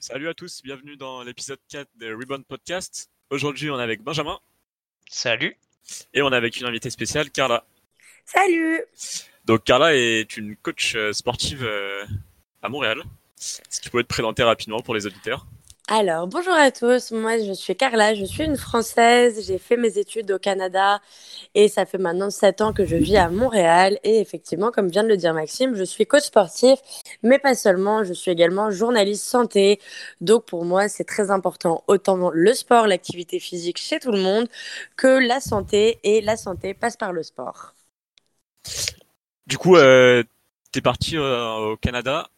Salut à tous, bienvenue dans l'épisode 4 de Rebound Podcast. Aujourd'hui, on est avec Benjamin. Salut. Et on est avec une invitée spéciale, Carla. Salut. Donc Carla est une coach euh, sportive euh, à Montréal. Est-ce que tu peux te présenter rapidement pour les auditeurs alors, bonjour à tous. Moi, je suis Carla. Je suis une Française. J'ai fait mes études au Canada et ça fait maintenant sept ans que je vis à Montréal. Et effectivement, comme vient de le dire Maxime, je suis coach sportif, mais pas seulement. Je suis également journaliste santé. Donc, pour moi, c'est très important autant le sport, l'activité physique chez tout le monde que la santé. Et la santé passe par le sport. Du coup, euh, tu es parti euh, au Canada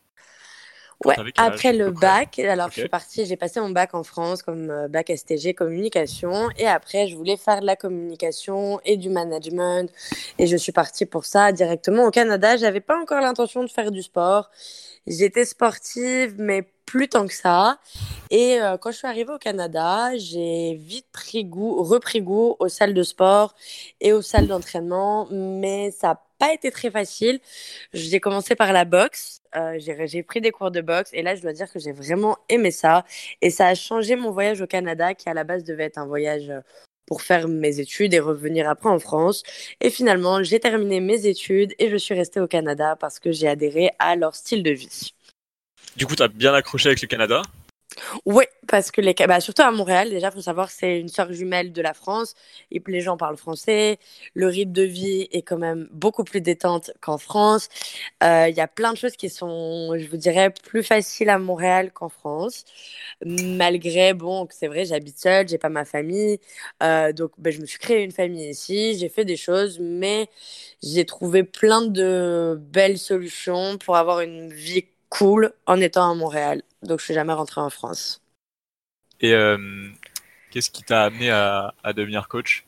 Ouais, après le bac, alors je suis partie, j'ai passé mon bac en France comme euh, bac STG communication et après je voulais faire de la communication et du management et je suis partie pour ça directement au Canada. J'avais pas encore l'intention de faire du sport. J'étais sportive mais plus tant que ça. Et euh, quand je suis arrivée au Canada, j'ai vite pris goût, repris goût aux salles de sport et aux salles d'entraînement, mais ça n'a pas été très facile. J'ai commencé par la boxe. Euh, j'ai pris des cours de boxe et là, je dois dire que j'ai vraiment aimé ça. Et ça a changé mon voyage au Canada, qui à la base devait être un voyage euh, pour faire mes études et revenir après en France. Et finalement, j'ai terminé mes études et je suis restée au Canada parce que j'ai adhéré à leur style de vie. Du coup, tu as bien accroché avec le Canada oui, parce que les, bah, surtout à Montréal, déjà, faut savoir c'est une sœur jumelle de la France. Et les gens parlent français. Le rythme de vie est quand même beaucoup plus détente qu'en France. Euh, il y a plein de choses qui sont, je vous dirais, plus faciles à Montréal qu'en France. Malgré, bon, c'est vrai, j'habite seule, j'ai pas ma famille. Euh, donc, bah, je me suis créé une famille ici. J'ai fait des choses, mais j'ai trouvé plein de belles solutions pour avoir une vie cool en étant à Montréal. Donc je suis jamais rentrée en France. Et euh, qu'est-ce qui t'a amené à, devenir coach?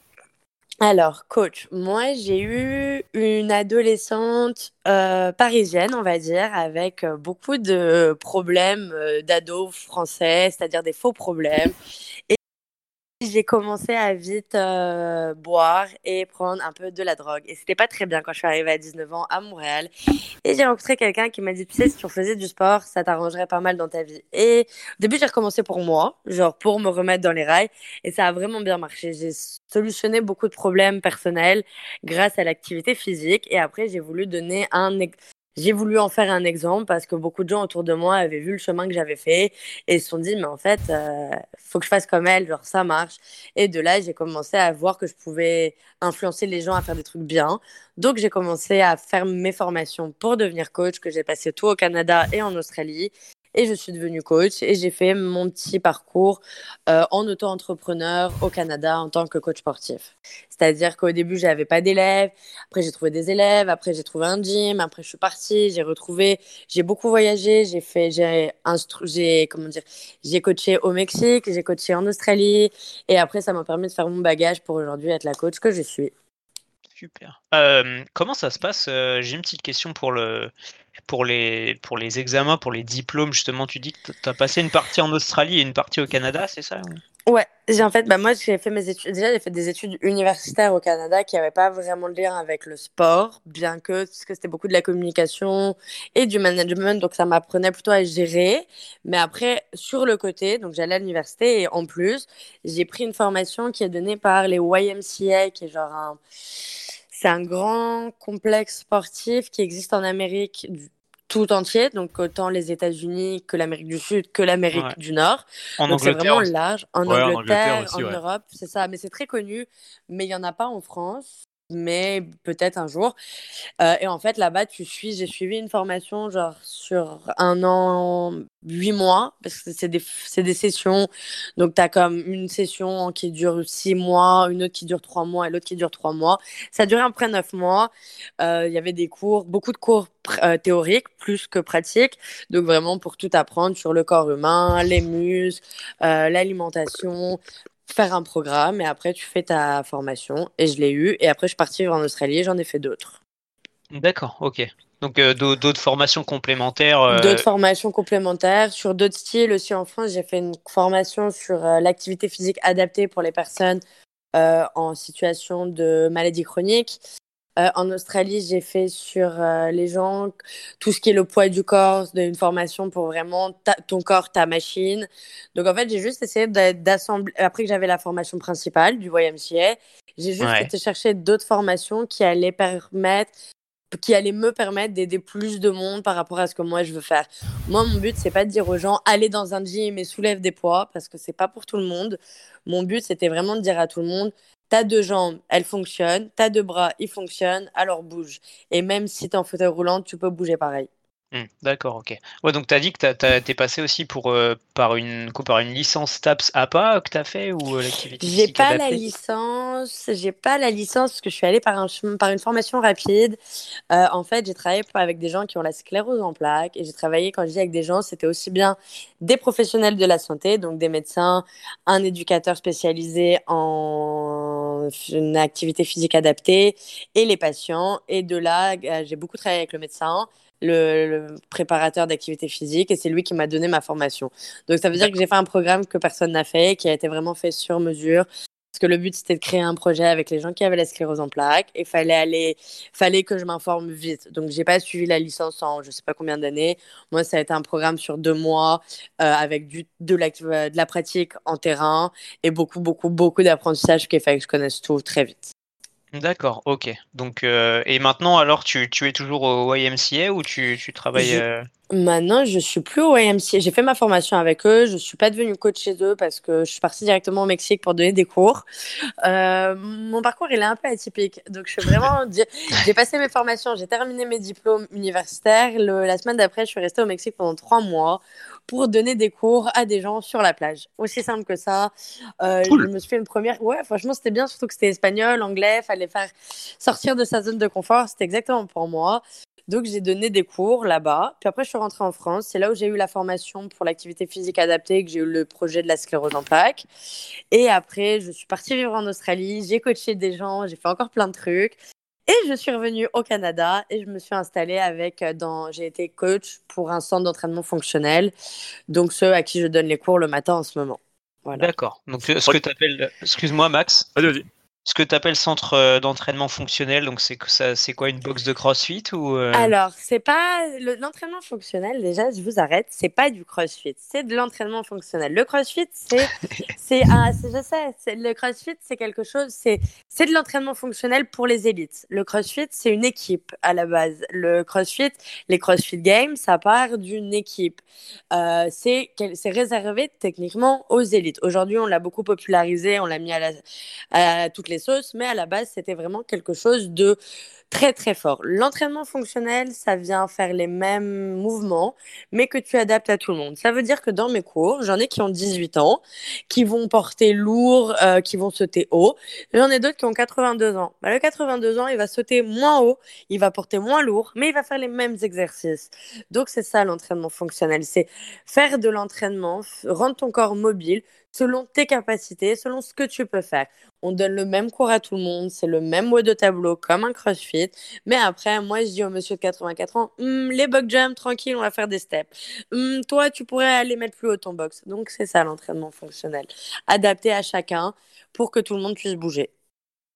Alors, coach, moi j'ai eu une adolescente euh, parisienne, on va dire, avec euh, beaucoup de problèmes d'ados français, c'est-à-dire des faux problèmes. Et j'ai commencé à vite euh, boire et prendre un peu de la drogue. Et c'était pas très bien quand je suis arrivée à 19 ans à Montréal. Et j'ai rencontré quelqu'un qui m'a dit, tu sais, si tu faisais du sport, ça t'arrangerait pas mal dans ta vie. Et au début, j'ai recommencé pour moi, genre pour me remettre dans les rails. Et ça a vraiment bien marché. J'ai solutionné beaucoup de problèmes personnels grâce à l'activité physique. Et après, j'ai voulu donner un, j'ai voulu en faire un exemple parce que beaucoup de gens autour de moi avaient vu le chemin que j'avais fait et se sont dit, mais en fait, euh, faut que je fasse comme elle, genre ça marche. Et de là, j'ai commencé à voir que je pouvais influencer les gens à faire des trucs bien. Donc, j'ai commencé à faire mes formations pour devenir coach, que j'ai passé tout au Canada et en Australie et je suis devenue coach et j'ai fait mon petit parcours euh, en auto-entrepreneur au Canada en tant que coach sportif. C'est-à-dire qu'au début, j'avais pas d'élèves, après j'ai trouvé des élèves, après j'ai trouvé un gym, après je suis partie, j'ai retrouvé, j'ai beaucoup voyagé, j'ai fait, j'ai j'ai comment j'ai coaché au Mexique, j'ai coaché en Australie et après ça m'a permis de faire mon bagage pour aujourd'hui être la coach que je suis. Super. Euh, comment ça se passe euh, J'ai une petite question pour le pour les, pour les examens, pour les diplômes, justement, tu dis que tu as passé une partie en Australie et une partie au Canada, c'est ça Ouais, en fait, bah moi j'ai fait mes études, déjà j'ai fait des études universitaires au Canada qui n'avaient pas vraiment de lien avec le sport, bien que, parce que c'était beaucoup de la communication et du management, donc ça m'apprenait plutôt à gérer. Mais après, sur le côté, donc j'allais à l'université et en plus, j'ai pris une formation qui est donnée par les YMCA, qui est genre un c'est un grand complexe sportif qui existe en Amérique tout entier, donc autant les États-Unis que l'Amérique du Sud que l'Amérique du Nord. En donc c'est vraiment large. En Angleterre, en, Europe, c'est ça. Mais c'est très connu, mais il n'y en a pas en France mais peut-être un jour. Euh, et en fait, là-bas, tu suis, j'ai suivi une formation genre sur un an, huit mois, parce que c'est des, des sessions. Donc, tu as comme une session qui dure six mois, une autre qui dure trois mois et l'autre qui dure trois mois. Ça a duré après neuf mois. Euh, il y avait des cours, beaucoup de cours euh, théoriques plus que pratiques. Donc, vraiment pour tout apprendre sur le corps humain, les muscles, l'alimentation, faire un programme et après tu fais ta formation et je l'ai eu et après je suis partie vivre en Australie et j'en ai fait d'autres. D'accord, ok. Donc euh, d'autres formations complémentaires. Euh, d'autres formations complémentaires sur d'autres styles aussi en France. J'ai fait une formation sur euh, l'activité physique adaptée pour les personnes en situation de maladie chronique. Euh, en Australie, j'ai fait sur euh, les gens tout ce qui est le poids du corps, une formation pour vraiment ton corps, ta machine. Donc en fait, j'ai juste essayé d'assembler. Après que j'avais la formation principale du YMCA, j'ai juste été chercher d'autres formations qui allaient permettre qui allaient me permettre d'aider plus de monde par rapport à ce que moi je veux faire. Moi, mon but, c'est pas de dire aux gens allez dans un gym et soulève des poids parce que c'est pas pour tout le monde. Mon but, c'était vraiment de dire à tout le monde T'as deux jambes, elles fonctionnent. T'as deux bras, ils fonctionnent. Alors bouge. Et même si t'es en fauteuil roulant, tu peux bouger pareil. Hmm, d'accord, ok. Ouais, donc tu as dit que tu es passé aussi pour, euh, par, une, par une licence TAPS APA que tu as fait ou euh, l'activité J'ai pas la licence, j'ai pas la licence parce que je suis allée par, un, par une formation rapide. Euh, en fait, j'ai travaillé avec des gens qui ont la sclérose en plaques et j'ai travaillé, quand je dis avec des gens, c'était aussi bien des professionnels de la santé, donc des médecins, un éducateur spécialisé en une activité physique adaptée et les patients. Et de là, j'ai beaucoup travaillé avec le médecin le, préparateur d'activité physique et c'est lui qui m'a donné ma formation. Donc ça veut dire que j'ai fait un programme que personne n'a fait, qui a été vraiment fait sur mesure. Que le but c'était de créer un projet avec les gens qui avaient la sclérose en plaques et fallait aller, fallait que je m'informe vite. Donc j'ai pas suivi la licence en je sais pas combien d'années. Moi ça a été un programme sur deux mois euh, avec du, de, la, de la pratique en terrain et beaucoup beaucoup beaucoup d'apprentissage qui fait que je connaisse tout très vite. D'accord, ok. Donc, euh, et maintenant, alors, tu, tu es toujours au YMCA ou tu, tu travailles euh, Maintenant, je suis plus au YMCA. J'ai fait ma formation avec eux. Je suis pas devenue coach chez eux parce que je suis partie directement au Mexique pour donner des cours. Euh, mon parcours, il est un peu atypique. Donc, je suis vraiment. j'ai passé mes formations, j'ai terminé mes diplômes universitaires. la semaine d'après, je suis restée au Mexique pendant trois mois pour donner des cours à des gens sur la plage. Aussi simple que ça. Euh, Je me suis fait une première. Ouais, franchement, c'était bien, surtout que c'était espagnol, anglais. Fallait faire sortir de sa zone de confort. C'était exactement pour moi. Donc j'ai donné des cours là-bas. Puis après, je suis rentrée en France. C'est là où j'ai eu la formation pour l'activité physique adaptée, que j'ai eu le projet de la sclérose en plaques. Et après, je suis partie vivre en Australie. J'ai coaché des gens. J'ai fait encore plein de trucs. Et je suis revenue au Canada et je me suis installée avec euh, dans j'ai été coach pour un centre d'entraînement fonctionnel. Donc ceux à qui je donne les cours le matin en ce moment. Voilà. D'accord. Donc ce que tu appelles excuse-moi Max. Vas-y, vas-y ce que tu appelles centre euh, d'entraînement fonctionnel, donc c'est quoi une box de CrossFit ou euh? Alors c'est pas l'entraînement fonctionnel. Déjà, je vous arrête. C'est pas du CrossFit, c'est de l'entraînement fonctionnel. Le CrossFit, c'est c'est je sais, le CrossFit, c'est quelque chose, c'est c'est de l'entraînement fonctionnel pour les élites. Le CrossFit, c'est une équipe à la base. Le CrossFit, les CrossFit Games, ça part d'une équipe. Euh, c'est c'est réservé techniquement aux élites. Aujourd'hui, on l'a beaucoup popularisé, on l'a mis à, la, à toutes les sauces, mais à la base, c'était vraiment quelque chose de très très fort. L'entraînement fonctionnel, ça vient faire les mêmes mouvements, mais que tu adaptes à tout le monde. Ça veut dire que dans mes cours, j'en ai qui ont 18 ans, qui vont porter lourd, euh, qui vont sauter haut. J'en ai d'autres qui ont 82 ans. Bah, le 82 ans, il va sauter moins haut, il va porter moins lourd, mais il va faire les mêmes exercices. Donc c'est ça l'entraînement fonctionnel, c'est faire de l'entraînement, rendre ton corps mobile selon tes capacités, selon ce que tu peux faire. On donne le même cours à tout le monde, c'est le même mot de tableau comme un crossfit. Mais après, moi, je dis au monsieur de 84 ans, hum, les box jump, tranquille, on va faire des steps. Hum, toi, tu pourrais aller mettre plus haut ton box. Donc, c'est ça l'entraînement fonctionnel. Adapté à chacun pour que tout le monde puisse bouger.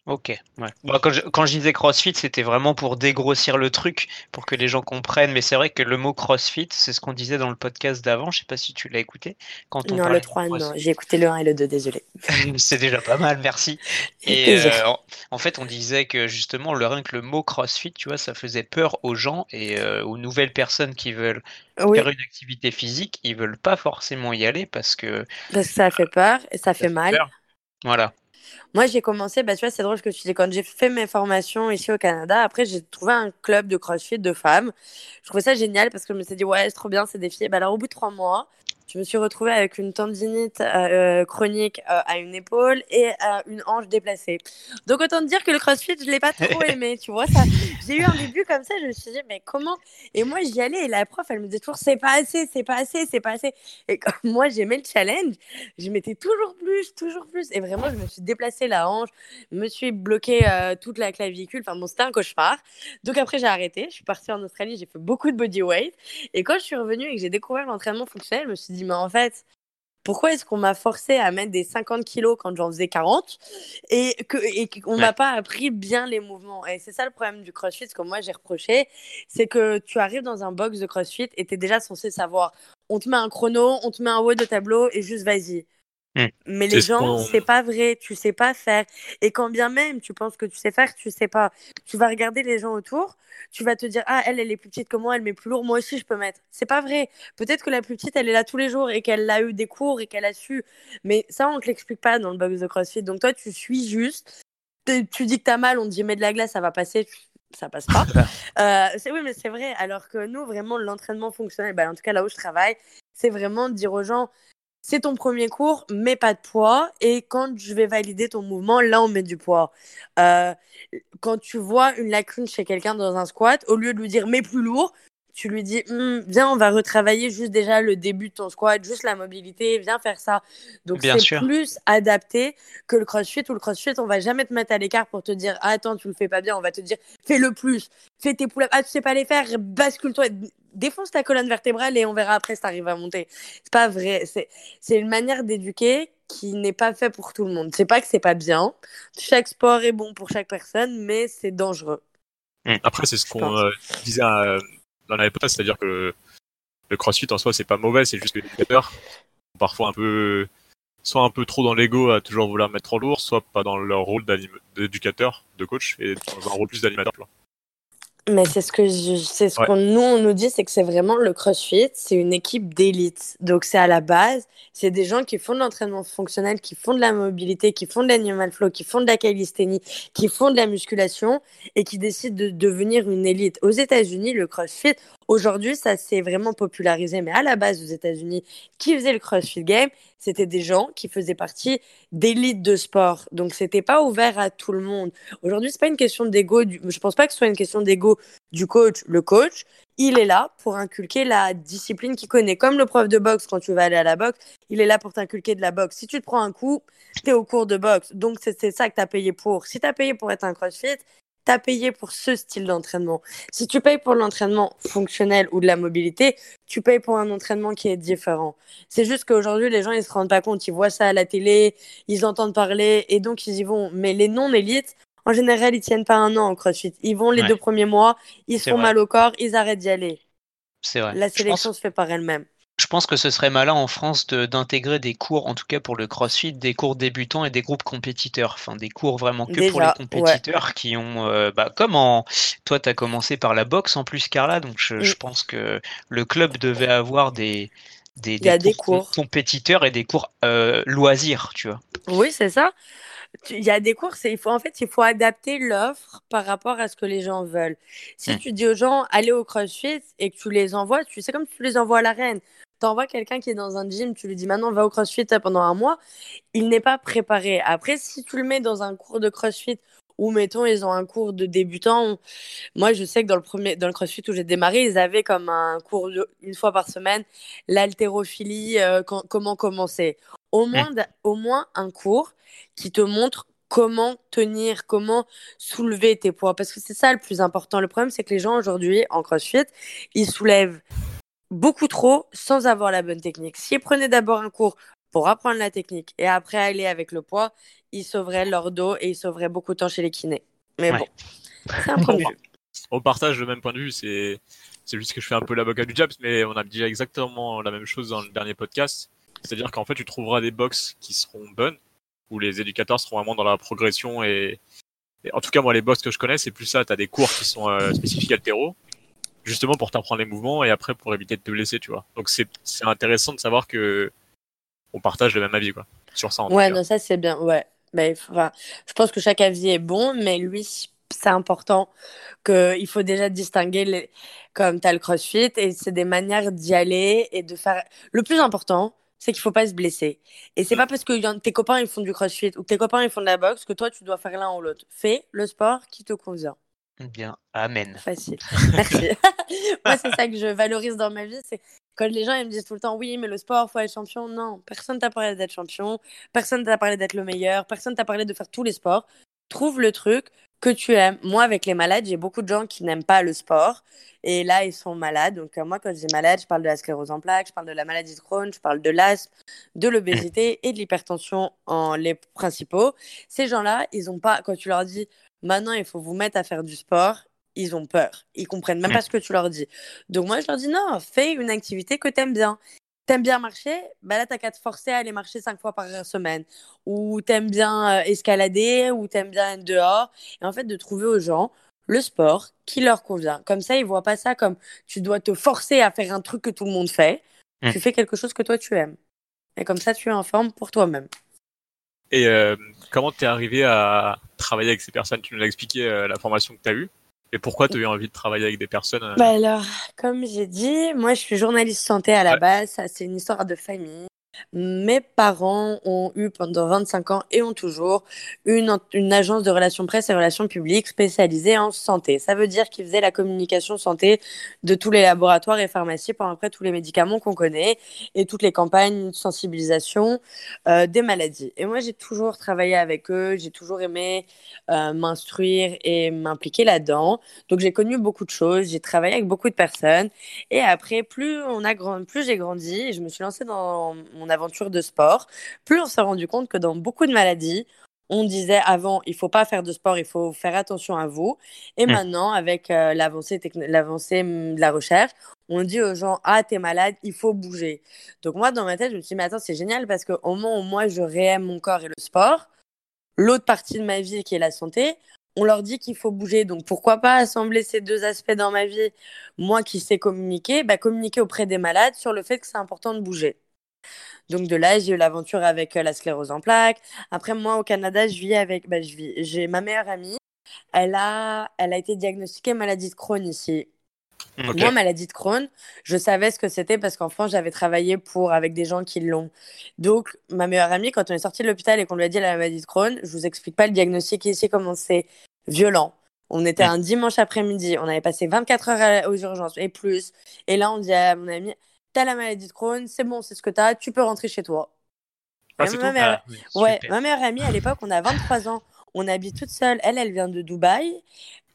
Ok, ouais. quand, je, quand, je, disais CrossFit, c'était vraiment pour dégrossir le truc, pour que les gens comprennent. Mais c'est vrai que le mot CrossFit, c'est ce qu'on disait dans le podcast d'avant. Je sais pas si tu l'as écouté. Quand on non, le 3, non. J'ai écouté le 1 et le 2, désolé. c'est déjà pas mal, merci. Et euh, en fait, on disait que justement, le rien que le mot CrossFit, tu vois, ça faisait peur aux gens et euh, aux nouvelles personnes qui veulent faire une activité physique. Ils veulent pas forcément y aller parce que. Parce que ça fait peur et ça, fait mal. Voilà. Moi, j'ai commencé, bah, tu vois, c'est drôle que tu dis, quand j'ai fait mes formations ici au Canada, après, j'ai trouvé un club de crossfit de femmes. Je trouvais ça génial parce que je me suis dit, ouais, c'est trop bien, c'est des filles. Bah, alors, au bout de trois mois, je me suis retrouvée avec une tendinite euh, chronique euh, à une épaule et une hanche déplacée. Donc autant te dire que le CrossFit, je l'ai pas trop aimé, tu vois. Ça, j'ai eu un début comme ça, je me suis dit mais comment? Et moi j'y allais et la prof, elle me disait toujours c'est pas assez, c'est pas assez, c'est pas assez. Et comme moi j'aimais le challenge, je mettais toujours plus, toujours plus. Et vraiment je me suis déplacée la hanche, me suis bloqué euh, toute la clavicule. Enfin bon c'était un cauchemar. Donc après j'ai arrêté, je suis partie en Australie, j'ai fait beaucoup de body weight. Et quand je suis revenue et que j'ai découvert l'entraînement fonctionnel, je me suis dit mais en fait, Pourquoi est-ce qu'on m'a forcé à mettre des 50 kilos quand j'en faisais 40 et qu'on et qu'on m'a pas appris bien les mouvements? Et c'est ça le problème du CrossFit, ce que moi j'ai reproché, c'est que tu arrives dans un box de CrossFit et tu es déjà censé savoir. On te met un chrono, on te met un haut de tableau et juste vas-y. Hmm. Mais les gens, c'est pas vrai, tu sais pas faire. Et quand bien même tu penses que tu sais faire, tu sais pas. Tu vas regarder les gens autour, tu vas te dire ah elle elle est plus petite que moi, elle met plus lourd, moi aussi je peux mettre. C'est pas vrai. Peut-être que la plus petite elle est là tous les jours et qu'elle a eu des cours et qu'elle a su. Mais ça on te l'explique pas dans le box de CrossFit. Donc toi tu suis juste. Tu dis que t'as mal, on te dit mets de la glace, ça va passer. Ça passe pas. euh, oui, mais c'est vrai. Alors que nous, vraiment, l'entraînement fonctionnel, bah, en tout cas là où je travaille, c'est vraiment de dire aux gens c'est ton premier cours, mais pas de poids. Et quand je vais valider ton mouvement, là, on met du poids. Euh, quand tu vois une lacune chez quelqu'un dans un squat, au lieu de lui dire mets plus lourd, tu lui dis «Hum, viens on va retravailler juste déjà le début de ton squat juste la mobilité viens faire ça. Donc c'est plus adapté que le crossfit ou le crossfit on va jamais te mettre à l'écart pour te dire ah, attends tu le fais pas bien. On va te dire fais le plus fais tes pull ah tu sais pas les faire bascule-toi. Défonce ta colonne vertébrale et on verra après si t'arrives à monter. C'est pas vrai. C'est c'est une manière d'éduquer qui n'est pas fait pour tout le monde. C'est pas que c'est pas bien. Chaque sport est bon pour chaque personne mais c'est dangereux. Après, c'est ce qu'on euh, disait à, dans la c'est-à-dire que le, crossfit en soi c'est pas mauvais, c'est juste que les éducateurs parfois un peu soit un peu trop dans l'ego à toujours vouloir mettre en lourd, soit pas dans leur rôle d'éducateur, de coach, et dans un rôle plus d'animateur. Mais c'est ce que c'est ce qu'on nous on nous dit, c'est que c'est vraiment le CrossFit, c'est une équipe d'élite. Donc c'est à la base, c'est des gens qui font de l'entraînement fonctionnel, qui font de la mobilité, qui font de l'animal flow, qui font de la calisthénie, qui font de la musculation et qui décident de devenir une élite. Aux États-Unis, le CrossFit, Aujourd'hui, ça s'est vraiment popularisé, mais à la base aux États-Unis, qui faisait le CrossFit Game, c'était des gens qui faisaient partie d'élites de sport. Donc, c'était pas ouvert à tout le monde. Aujourd'hui, c'est pas une question d'ego. Du... Je pense pas que ce soit une question d'ego du coach. Le coach, il est là pour inculquer la discipline qu'il connaît. Comme le prof de boxe, quand tu vas aller à la boxe, il est là pour t'inculquer de la boxe. Si tu te prends un coup, tu es au cours de boxe. Donc, c'est ça que tu as payé pour. Si tu as payé pour être un CrossFit, t'as payé pour ce style d'entraînement. Si tu payes pour l'entraînement fonctionnel ou de la mobilité, tu payes pour un entraînement qui est différent. C'est juste qu'aujourd'hui, les gens, ils se rendent pas compte. Ils voient ça à la télé, ils entendent parler et donc ils y vont. Mais les non-élites, en général, ils tiennent pas un an en crossfit. Ils vont les deux premiers mois, ils se font mal au corps, ils arrêtent d'y aller. C'est vrai. La sélection se fait par elle-même. Je pense que ce serait malin en France d'intégrer des cours, en tout cas pour le CrossFit, des cours débutants et des groupes compétiteurs. Enfin, des cours vraiment que pour les compétiteurs qui ont, euh, bah, comme en, toi, tu as commencé par la boxe en plus, Carla, donc je, mm. pense que le club devait avoir des, des, cours, compétiteurs et des cours euh, loisirs, tu vois. Oui, c'est ça il y a des cours, il faut en fait, il faut adapter l'offre par rapport à ce que les gens veulent. Si mm. tu dis aux gens allez au CrossFit et que tu les envoies, tu sais comme tu les envoies à l'arène t'envoies quelqu'un qui est dans un gym, tu lui dis maintenant va au CrossFit pendant un mois, il n'est pas préparé. Après, si tu le mets dans un cours de CrossFit ou mettons ils ont un cours de débutant, moi je sais que dans le premier dans le CrossFit où j'ai démarré, ils avaient comme un cours une fois par semaine l'haltérophilie, euh, comment commencer. Au moins au moins un cours qui te montre comment tenir, comment soulever tes poids. Parce que c'est ça le plus important. Le problème, c'est que les gens aujourd'hui, en CrossFit, ils soulèvent beaucoup trop sans avoir la bonne technique. S'ils prenaient d'abord un cours pour apprendre la technique et après aller avec le poids, ils sauveraient leur dos et ils sauveraient beaucoup de temps chez les kinés. Mais bon, c'est un point de vue. On partage le même point de vue, c'est c'est juste que je fais un peu l'avocat du Jabs, mais on a dit exactement la même chose dans le dernier podcast. C'est-à-dire qu'en fait, tu trouveras des box qui seront bonnes, où les éducateurs seront vraiment dans la progression et, en tout cas, moi, les box que je connais, c'est plus ça. Tu as des cours qui sont euh, spécifiques altéro, justement pour t'apprendre les mouvements et après pour éviter de te blesser, tu vois. Donc c'est intéressant de savoir que on partage le même avis, quoi, sur ça. ouais, non, ça c'est bien, ouais. Mais enfin, je pense que chaque avis est bon, mais lui, c'est important qu'il faut déjà distinguer les... comme tu as le crossfit et c'est des manières d'y aller et de faire. Le plus important, c'est qu'il faut pas se blesser. Et c'est pas parce que tes copains ils font du crossfit ou que tes copains ils font de la boxe que toi tu dois faire l'un ou l'autre. Fais le sport qui te convient. Bien, amen. Facile. Merci. Moi, c'est ça que je valorise dans ma vie. C'est quand les gens ils me disent tout le temps oui, mais le sport, faut être champion. Non, personne t'a parlé d'être champion. Personne t'a parlé d'être le meilleur. Personne t'a parlé de faire tous les sports. Trouve le truc que tu aimes. Moi, avec les malades, j'ai beaucoup de gens qui n'aiment pas le sport. Et là, ils sont malades. Donc, euh, moi, quand je dis malade, je parle de la sclérose en plaques, je parle de la maladie de Crohn, je parle de l'asthme, de l'obésité et de l'hypertension en les principaux. Ces gens-là, ils ont pas, quand tu leur dis maintenant, il faut vous mettre à faire du sport, ils ont peur. Ils comprennent même pas ce que tu leur dis. Donc, moi, je leur dis non, fais une activité que tu aimes bien. T'aimes bien marcher, bah là, t'as qu'à te forcer à aller marcher cinq fois par semaine. Ou t'aimes bien euh, escalader, ou t'aimes bien être dehors. Et en fait, de trouver aux gens le sport qui leur convient. Comme ça, ils voient pas ça comme tu dois te forcer à faire un truc que tout le monde fait. Mmh. Tu fais quelque chose que toi, tu aimes. Et comme ça, tu es en forme pour toi-même. Et euh, comment t'es arrivé à travailler avec ces personnes? Tu nous as expliqué euh, la formation que tu as eue. Et pourquoi tu as eu envie de travailler avec des personnes euh? Bah Alors, comme j'ai dit, moi je suis journaliste santé à la base, ça c'est une histoire de famille. Mes parents ont eu pendant 25 ans et ont toujours une, une agence de relations presse et relations publiques spécialisée en santé. Ça veut dire qu'ils faisaient la communication santé de tous les laboratoires et pharmacies pour après tous les médicaments qu'on connaît et toutes les campagnes de sensibilisation euh, des maladies. Et moi, j'ai toujours travaillé avec eux, j'ai toujours aimé euh, m'instruire et m'impliquer là-dedans. Donc, j'ai connu beaucoup de choses, j'ai travaillé avec beaucoup de personnes. Et après, plus grand, plus j'ai grandi, je me suis lancée dans mon aventure de sport, plus on s'est rendu compte que dans beaucoup de maladies, on disait avant, il faut pas faire de sport, il faut faire attention à vous. Et mmh. maintenant, avec euh, l'avancée hum, de la recherche, on dit aux gens, ah, t'es malade, il faut bouger. Donc moi, dans ma tête, je me suis dit, mais attends, c'est génial parce qu'au moment où moi, je réaime mon corps et le sport, l'autre partie de ma vie qui est la santé, on leur dit qu'il faut bouger. Donc pourquoi pas assembler ces deux aspects dans ma vie? Moi qui sais communiquer, bah, communiquer auprès des malades sur le fait que c'est important de bouger. Donc de là, j'ai eu l'aventure avec euh, la sclérose en plaques. Après, moi, au Canada, je vis avec, bah, je vis, j'ai ma meilleure amie. Elle a, elle a été diagnostiquée maladie de Crohn ici. Moi, maladie de Crohn, je savais ce que c'était parce qu'en France, j'avais travaillé pour avec des gens qui l'ont. Donc, ma meilleure amie, quand on est sorti de l'hôpital et qu'on lui a dit la maladie de Crohn, je vous explique pas le diagnostic ici comment c'est violent. On était un dimanche après-midi, on avait passé 24 heures aux urgences et plus. Et là, on dit à mon amie, t'as la maladie de Crohn, c'est bon, c'est ce que t'as, tu peux rentrer chez toi. Ah, ma, mère... Ah, ouais, ma meilleure amie à l'époque, on a 23 ans, on habite toute seule. Elle, elle vient de Dubaï.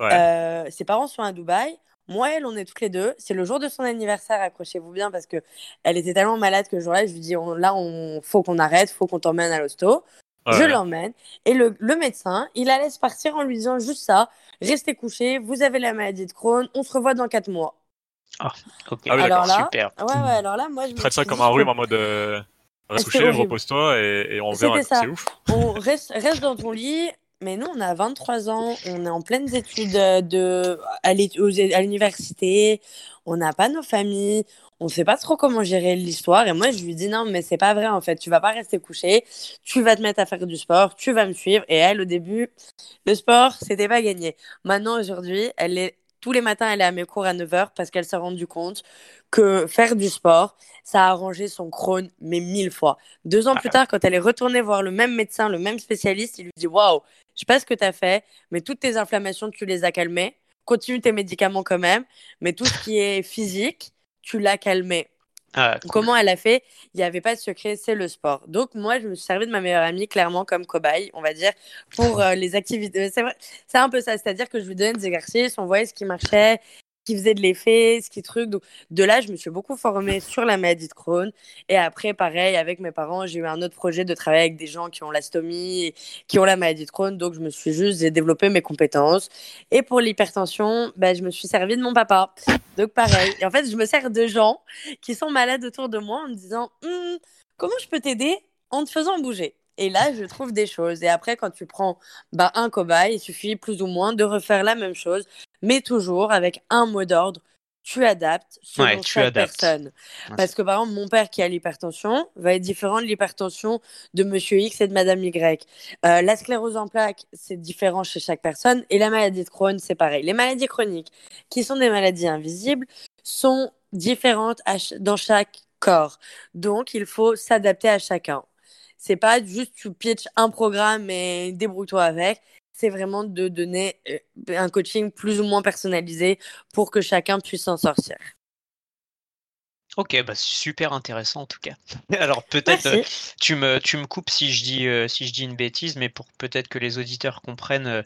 Euh, ses parents sont à Dubaï. Moi, elle, on est toutes les deux. C'est le jour de son anniversaire, accrochez-vous bien, parce que elle était tellement malade que le jour-là, je lui dis là, on faut qu'on arrête, faut qu'on t'emmène à l'hosto. Je l'emmène. Et le, le, médecin, il la laisse partir en lui disant juste ça restez couché, vous avez la maladie de Crohn, on se revoit dans 4 mois. Ah, ok. Ah oui, alors là, super. Ouais, ouais, alors là, moi, je traite ça comme un rhume en mode euh, reste couché, repose-toi et, et on verra. C'est ouf. On reste, reste dans ton lit. Mais nous, on a 23 ans, on est en pleines études de, à l'université, on n'a pas nos familles, on ne sait pas trop comment gérer l'histoire. Et moi, je lui dis non, mais c'est pas vrai en fait. Tu vas pas rester couché, tu vas te mettre à faire du sport, tu vas me suivre. Et elle, au début, le sport, c'était pas gagné. Maintenant, aujourd'hui, elle est tous les matins, elle est à mes cours à 9h parce qu'elle s'est rendue compte que faire du sport, ça a arrangé son Crohn, mais mille fois. Deux ans plus tard, quand elle est retournée voir le même médecin, le même spécialiste, il lui dit Waouh, je sais pas ce que tu as fait, mais toutes tes inflammations, tu les as calmées. Continue tes médicaments quand même, mais tout ce qui est physique, tu l'as calmé. Ah, Comment elle a fait? Il n'y avait pas de secret, c'est le sport. Donc moi, je me suis servi de ma meilleure amie clairement comme cobaye, on va dire, pour euh, les activités. C'est c'est un peu ça, c'est-à-dire que je lui donnais des exercices, on voyait ce qui marchait, qui faisait de l'effet, ce qui truc. Donc de là, je me suis beaucoup formée sur la maladie de Crohn. Et après, pareil, avec mes parents, j'ai eu un autre projet de travailler avec des gens qui ont l'astomie, qui ont la maladie de Crohn. Donc je me suis juste développé mes compétences. Et pour l'hypertension, ben, je me suis servi de mon papa. Donc pareil. Et en fait, je me sers de gens qui sont malades autour de moi en me disant hum, comment je peux t'aider en te faisant bouger? Et là, je trouve des choses. Et après, quand tu prends bah, un cobaye, il suffit plus ou moins de refaire la même chose, mais toujours avec un mot d'ordre. Tu adaptes selon chaque personne. Parce que par exemple, mon père qui a l'hypertension va être différent de l'hypertension de Monsieur X et de Madame Y. Euh, la sclérose en plaques, c'est différent chez chaque personne. Et la maladie de Crohn, c'est pareil. Les maladies chroniques, qui sont des maladies invisibles, sont différentes dans chaque corps. Donc, il faut s'adapter à chacun. C'est pas juste tu pitches un programme et débrouille-toi avec. C'est vraiment de donner euh, un coaching plus ou moins personnalisé pour que chacun puisse s'en sortir. Ok, bah super intéressant en tout cas. Alors peut-être euh, tu me tu me coupes si je dis euh, si je dis une bêtise, mais pour peut-être que les auditeurs comprennent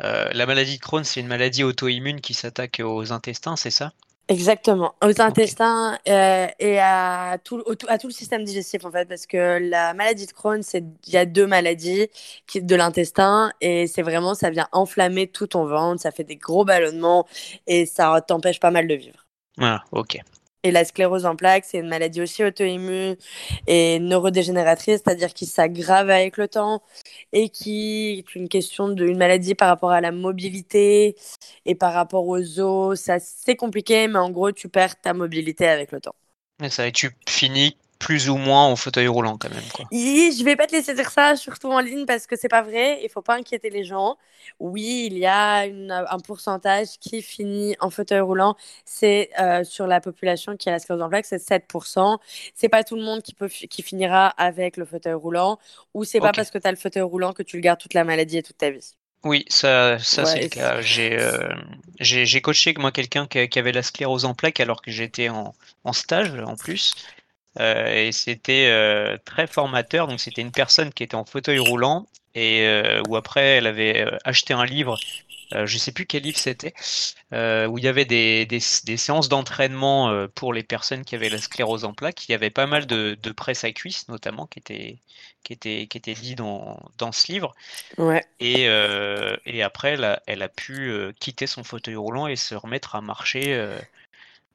la maladie de Crohn, c'est une maladie auto-immune qui s'attaque aux intestins, c'est ça? Exactement, aux intestins euh, et à tout, à tout le système digestif en fait, parce que la maladie de Crohn, c'est il y a deux maladies qui de l'intestin et c'est vraiment ça vient enflammer tout ton ventre, ça fait des gros ballonnements et ça t'empêche pas mal de vivre. Ah, ok. Et la sclérose en plaques, c'est une maladie aussi auto-immune et neurodégénératrice, c'est-à-dire qui s'aggrave avec le temps et qui est une question d'une maladie par rapport à la mobilité et par rapport aux os. C'est compliqué, mais en gros, tu perds ta mobilité avec le temps. Et ça, et tu finis plus ou moins au fauteuil roulant quand même. Quoi. Oui, je vais pas te laisser dire ça, surtout en ligne, parce que c'est pas vrai. Il faut pas inquiéter les gens. Oui, il y a un pourcentage qui finit en fauteuil roulant. C'est euh, sur la population qui a la sclérose en plaques, c'est 7%. C'est pas tout le monde qui, peut, qui finira avec le fauteuil roulant, ou c'est pas parce que tu as le fauteuil roulant que tu le gardes toute la maladie et toute ta vie. Oui, ça, ça c'est le cas. Euh, j'ai j'ai coaché moi quelqu'un qui, qui, avait la sclérose en plaques alors que j'étais en, en stage en plus. Euh, et c'était euh, très formateur. Donc c'était une personne qui était en fauteuil roulant et euh, où après elle avait acheté un livre je ne sais plus quel livre c'était, où il y avait des, des, des séances d'entraînement pour les personnes qui avaient la sclérose en plaques. Il y avait pas mal de, de presse à cuisse, notamment, qui était, qui était, qui était dit dans, dans ce livre. Ouais. Et, et après, elle a, elle a pu quitter son fauteuil roulant et se remettre à marcher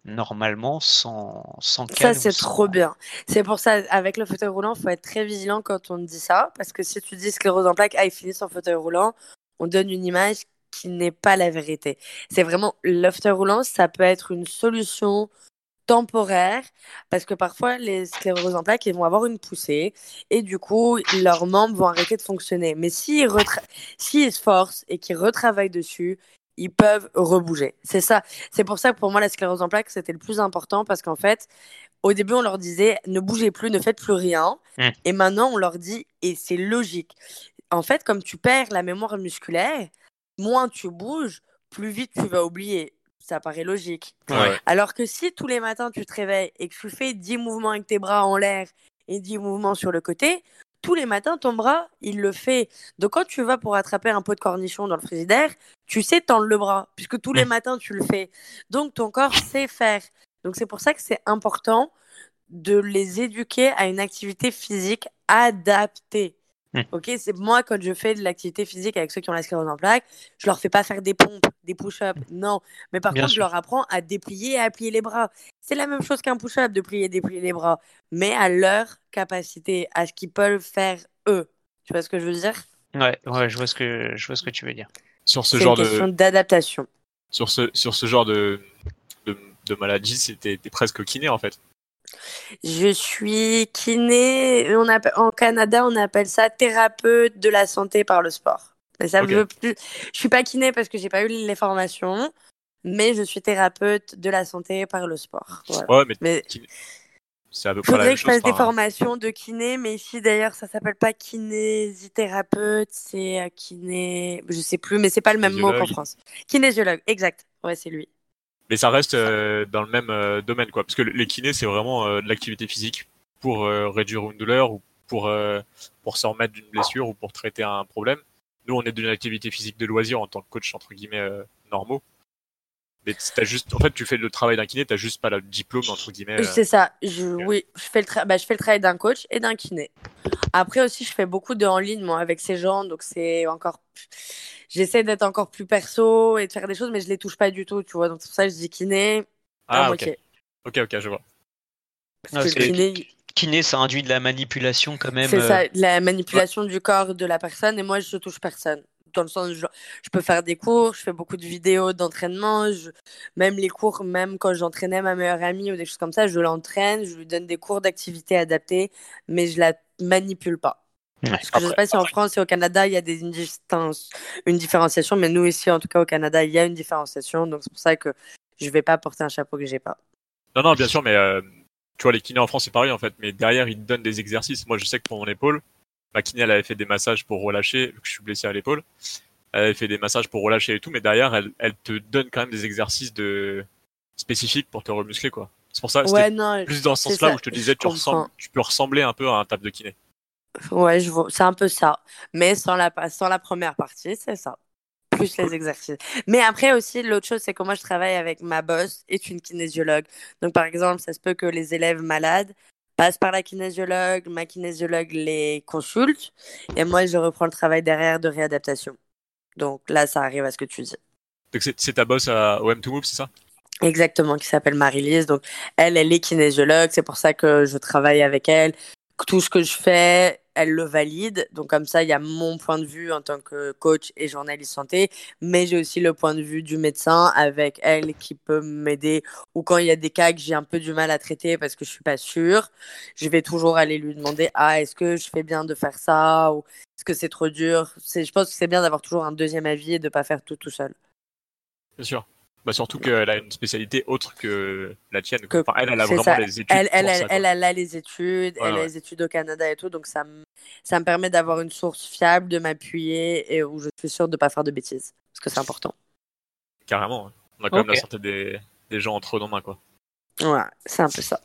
normalement sans, sans Ça, c'est trop bien. C'est pour ça, avec le fauteuil roulant, il faut être très vigilant quand on dit ça. Parce que si tu dis sclérose en plaques, ah, il finit son fauteuil roulant, on donne une image qui n'est pas la vérité. C'est vraiment l'after roulant, ça peut être une solution temporaire parce que parfois les scléroses en plaques ils vont avoir une poussée et du coup leurs membres vont arrêter de fonctionner. Mais s'ils se forcent et qu'ils retravaillent dessus, ils peuvent rebouger. C'est ça. C'est pour ça que pour moi la sclérose en plaques c'était le plus important parce qu'en fait au début on leur disait ne bougez plus, ne faites plus rien mmh. et maintenant on leur dit et c'est logique. En fait comme tu perds la mémoire musculaire moins tu bouges, plus vite tu vas oublier. Ça paraît logique. Alors que si tous les matins tu te réveilles et que tu fais 10 mouvements avec tes bras en l'air et 10 mouvements sur le côté, tous les matins, ton bras, il le fait. Donc, quand tu vas pour attraper un pot de cornichon dans le frigidaire, tu sais tendre le bras, puisque tous les matins, tu le fais. Donc, ton corps sait faire. Donc, c'est pour ça que c'est important de les éduquer à une activité physique adaptée. Mmh. Ok, c'est moi quand je fais de l'activité physique avec ceux qui ont la sclérose en plaques, je leur fais pas faire des pompes, des push-ups, non. Mais par contre, je leur apprends à déplier et à plier les bras. C'est la même chose qu'un push-up, de plier et déplier les bras, mais à leur capacité, à ce qu'ils peuvent faire eux. Tu vois ce que je veux dire? Ouais, ouais, je vois ce que je vois ce que tu veux dire. Sur ce genre une question d'adaptation. Sur ce sur ce genre de de, de maladie, c'était presque kiné en fait. Je suis kiné. On appelle, en Canada, on appelle ça thérapeute de la santé par le sport. Mais ça veut plus. Je suis pas kiné parce que j'ai pas eu les formations, mais je suis thérapeute de la santé par le sport. Ouais, mais, c'est à peu près la même que je fasse des formations de kiné, mais ici d'ailleurs ça s'appelle pas kinésithérapeute, c'est euh, kiné, je sais plus, mais c'est pas le même mot qu'en France. Kinésiologue, exact. Ouais, c'est lui mais ça reste euh, dans le même euh, domaine quoi. Parce que les kinés c'est vraiment euh, de l'activité physique pour réduire une douleur ou pour pour s'en remettre d'une blessure ou pour traiter un problème. Nous on est d'une activité physique de loisir en tant que coach entre guillemets normaux mais t'as juste en fait tu fais le travail d'un kiné t'as juste pas le diplôme entre guillemets c'est ça je oui je fais le bah, je fais le travail d'un coach et d'un kiné après aussi je fais beaucoup de en ligne moi avec ces gens donc c'est encore j'essaie d'être encore plus perso et de faire des choses, mais je les touche pas du tout, tu vois. Donc c'est pour ça que je dis kiné. Ah, ok. Ok, ok, je vois. Parce que kiné... kiné, ça induit de la manipulation quand même. C'est ça, euh, la manipulation du corps de la personne, et moi, je touche personne. Dans le sens, je, je peux faire des cours, je fais beaucoup de vidéos d'entraînement, je... même les cours, même quand j'entraînais ma meilleure amie ou des choses comme ça, je l'entraîne, je lui donne des cours d'activité adaptés, mais je la manipule pas je ne sais pas si en France et au Canada, il y a des, une, une différenciation, mais nous ici, en tout cas au Canada, il y a une différenciation. Donc c'est pour ça que je ne vais pas porter un chapeau que j'ai pas. Non, non, bien sûr, mais euh, tu vois, les kinés en France, c'est pareil en fait. Mais derrière, ils te donnent des exercices. Moi, je sais que pour mon épaule, ma kiné, elle avait fait des massages pour relâcher, vu que je suis blessé à l'épaule. Elle avait fait des massages pour relâcher et tout, mais derrière, elle, elle te donne quand même des exercices de spécifiques pour te remuscler, quoi. C'est pour ça, ouais, non, plus dans ce sens-là où je te disais, tu, tu peux ressembler un peu à un table de kiné. Ouais, je. C'est un peu ça. Mais sans la, sans la première partie, c'est ça. plus les exercices. Mais après aussi, l'autre chose, c'est que moi, je travaille avec ma boss, est une kinésiologue. Donc, par exemple, ça se peut que les élèves malades passent par la kinésiologue, ma kinésiologue les consulte, et moi, je reprends le travail derrière de réadaptation. Donc là, ça arrive à ce que tu dis. Donc c'est ta boss à OM2Move, c'est ça? Exactement, qui s'appelle Marie-Lise. Donc elle, elle est kinésiologue, c'est pour ça que je travaille avec elle. Tout ce que je fais, elle le valide. Donc comme ça, il y a mon point de vue en tant que coach et journaliste santé, mais j'ai aussi le point de vue du médecin avec elle qui peut m'aider. Ou quand il y a des cas que j'ai un peu du mal à traiter parce que je suis pas sûre, je vais toujours aller lui demander ah est-ce que je fais bien de faire ça ou est-ce que c'est trop dur? Je pense que c'est bien d'avoir toujours un deuxième avis et de pas faire tout tout seul. Bien sûr. Bah surtout qu'elle a une spécialité autre que la tienne. Enfin, elle, elle a vraiment les études. Elle, elle, elle, elle, a les études, elle a les études au Canada et tout, donc ça, ça me permet d'avoir une source fiable, de m'appuyer et où je suis sûre de ne pas faire de bêtises. Parce que c'est important. Carrément. Hein. On a quand même la santé des, des gens entre nos mains, quoi. Ouais, c'est un peu ça.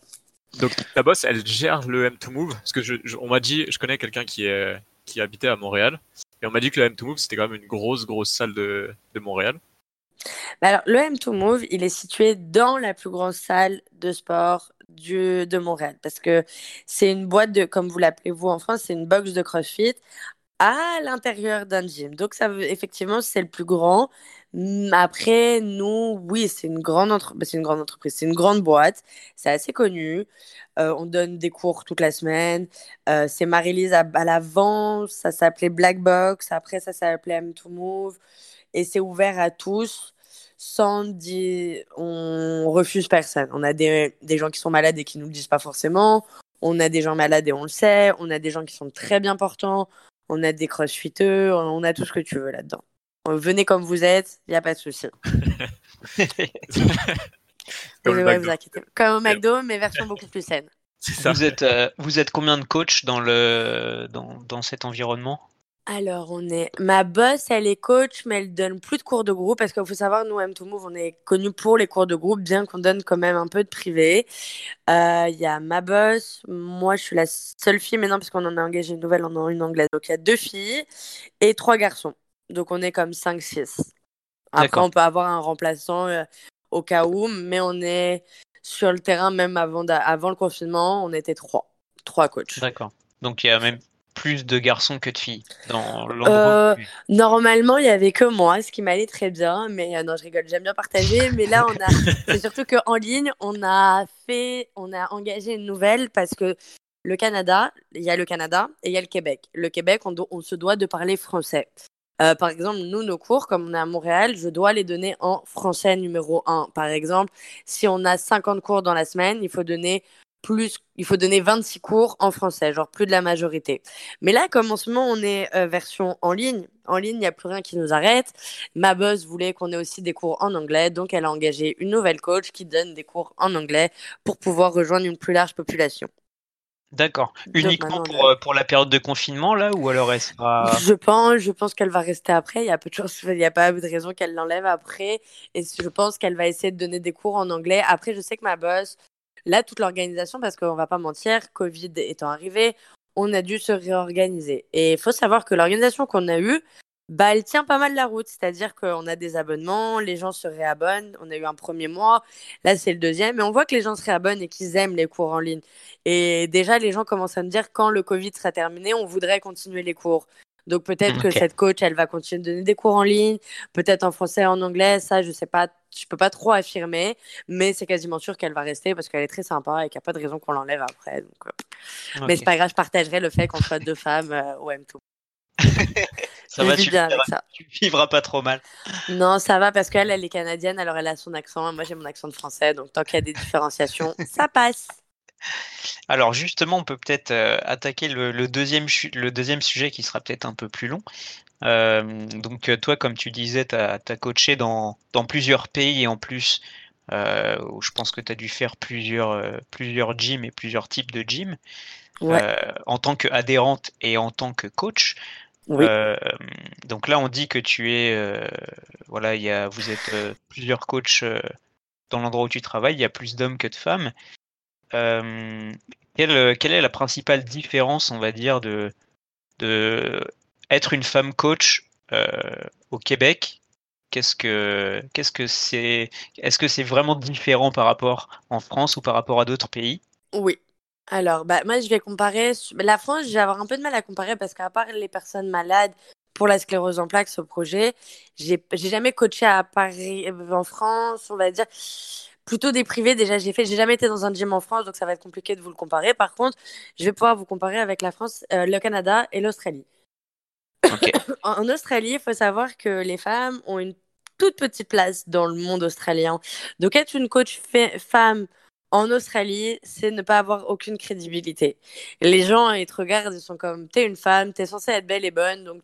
Donc ta boss, elle gère le M2Move Parce que je, on m'a dit, je connais quelqu'un qui, est, qui habitait à Montréal. Et on m'a dit que le M2Move, c'était quand même une grosse, grosse salle de, de Montréal. Bah alors, le M2Move, il est situé dans la plus grande salle de sport de Montréal parce que c'est une boîte de, comme vous l'appelez vous en France, c'est une box de CrossFit à l'intérieur d'un gym. Donc, ça effectivement, c'est le plus grand. Après, nous, oui, c'est une grande entre... Bah, une grande entreprise, c'est une grande boîte, c'est assez connu. Euh, on donne des cours toute la semaine. Euh, c'est Marie-Lise à, à l'avant, ça s'appelait Black Box, après ça s'appelait M2Move et c'est ouvert à tous sans dire on refuse personne. On a des, des, gens qui sont malades et qui nous le disent pas forcément. On a des gens malades et on le sait. On a des gens qui sont très bien portants. On a des crossfitteux. On a tout ce que tu veux là-dedans. Venez comme vous êtes, il n'y a pas de souci. comme, vous inquiétez. comme au McDo, mais version beaucoup plus saine. Vous êtes, euh, vous êtes combien de coachs dans, le, dans, dans cet environnement? Alors, on est. Ma boss, elle est coach, mais elle donne plus de cours de groupe parce qu'il faut savoir, nous, M2Move, on est connu pour les cours de groupe, bien qu'on donne quand même un peu de privé. Euh, il y a ma boss, moi, je suis la seule fille maintenant, parce qu'on en a engagé une nouvelle, on en a une anglaise. Donc, il y a deux filles et trois garçons. Donc, on est comme 5-6. Après, on peut avoir un remplaçant euh, au cas où, mais on est sur le terrain, même avant, avant le confinement, on était trois. Trois coachs. D'accord. Donc, il y a même plus de garçons que de filles dans euh, Normalement, il y avait que moi, ce qui m'allait très bien. Mais euh, non, je rigole, j'aime bien partager. Mais là, on a, c'est surtout qu'en ligne, on a fait, on a engagé une nouvelle parce que le Canada, il y a le Canada et il y a le Québec. Le Québec, on, on se doit de parler français. Euh, par exemple, nous, nos cours, comme on est à Montréal, je dois les donner en français numéro 1. Par exemple, si on a 50 cours dans la semaine, il faut donner plus, il faut donner 26 cours en français, genre plus de la majorité. Mais là, comme en ce moment, on est euh, version en ligne, en ligne, il n'y a plus rien qui nous arrête. Ma boss voulait qu'on ait aussi des cours en anglais, donc elle a engagé une nouvelle coach qui donne des cours en anglais pour pouvoir rejoindre une plus large population. D'accord. Uniquement pour, euh, pour, la période de confinement, là, ou alors elle sera... Je pense, je pense qu'elle va rester après. Il y a peu de choses, il n'y a pas de raison qu'elle l'enlève après. Et je pense qu'elle va essayer de donner des cours en anglais. Après, je sais que ma boss, Là, toute l'organisation, parce qu'on va pas mentir, Covid étant arrivé, on a dû se réorganiser. Et il faut savoir que l'organisation qu'on a eue, bah, elle tient pas mal la route. C'est-à-dire qu'on a des abonnements, les gens se réabonnent. On a eu un premier mois, là c'est le deuxième, et on voit que les gens se réabonnent et qu'ils aiment les cours en ligne. Et déjà, les gens commencent à me dire quand le Covid sera terminé, on voudrait continuer les cours. Donc peut-être que cette coach, elle va continuer de donner des cours en ligne, peut-être en français, en anglais, ça je sais pas, je peux pas trop affirmer, mais c'est quasiment sûr qu'elle va rester parce qu'elle est très sympa et qu'il n'y a pas de raison qu'on l'enlève après. Donc, euh. Mais c'est pas grave, je partagerai le fait qu'on soit deux femmes euh, au M2. ça va, tu, bien avec ça. tu vivras pas trop mal. Non, ça va parce qu'elle, elle est canadienne, alors elle a son accent. Moi, j'ai mon accent de français, donc tant qu'il y a des différenciations, ça passe. Alors justement, on peut peut-être euh, attaquer le, deuxième, le deuxième sujet qui sera peut-être un peu plus long. Euh, donc euh, toi, comme tu disais, tu as, coaché dans, dans, plusieurs pays et en plus, où je pense que tu as dû faire plusieurs, plusieurs gyms et plusieurs types de gyms en tant qu'adhérente et en tant que coach. donc là, on dit que tu es, voilà, y a, vous êtes plusieurs coachs dans l'endroit où tu travailles, il y a plus d'hommes que de femmes. Euh, quelle, quelle, est la principale différence, on va dire, de, de être une femme coach euh, au Québec? Qu'est-ce que qu'est-ce que c'est Est-ce que c'est vraiment différent par rapport en France ou par rapport à d'autres pays? Oui. Alors, bah, moi, je vais comparer. La France, je vais avoir un peu de mal à comparer parce qu'à part les personnes malades pour la sclérose en plaques, ce projet, j'ai jamais coaché à Paris, euh, en France, on va dire. Plutôt des privés, déjà, j'ai fait. J'ai jamais été dans un gym en France, donc ça va être compliqué de vous le comparer. Par contre, je vais pouvoir vous comparer avec la France, euh, le Canada et l'Australie. en Australie, il faut savoir que les femmes ont une toute petite place dans le monde australien. Donc, être une coach femme en Australie, c'est ne pas avoir aucune crédibilité. Les gens, ils te regardent, ils sont comme, t'es une femme, t'es censée être belle et bonne, donc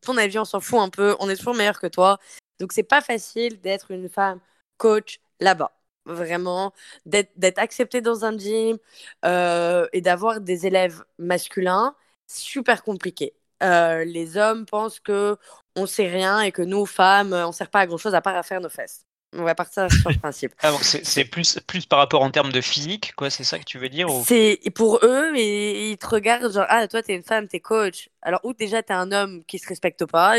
ton avis, on s'en fout un peu, on est toujours meilleur que toi. Donc, c'est pas facile d'être une femme coach là-bas. Vraiment, d'être acceptée dans un gym euh, et d'avoir des élèves masculins, super compliqué. Euh, les hommes pensent que on sait rien et que nous, femmes, on sert pas à grand chose à part à faire nos fesses. On va partir sur le principe. Ah, c'est plus, plus par rapport en termes de physique, quoi, c'est ça que tu veux dire C'est pour eux, ils te regardent genre, ah, toi, t'es une femme, t'es coach. Alors, ou déjà, t'es un homme qui se respecte pas.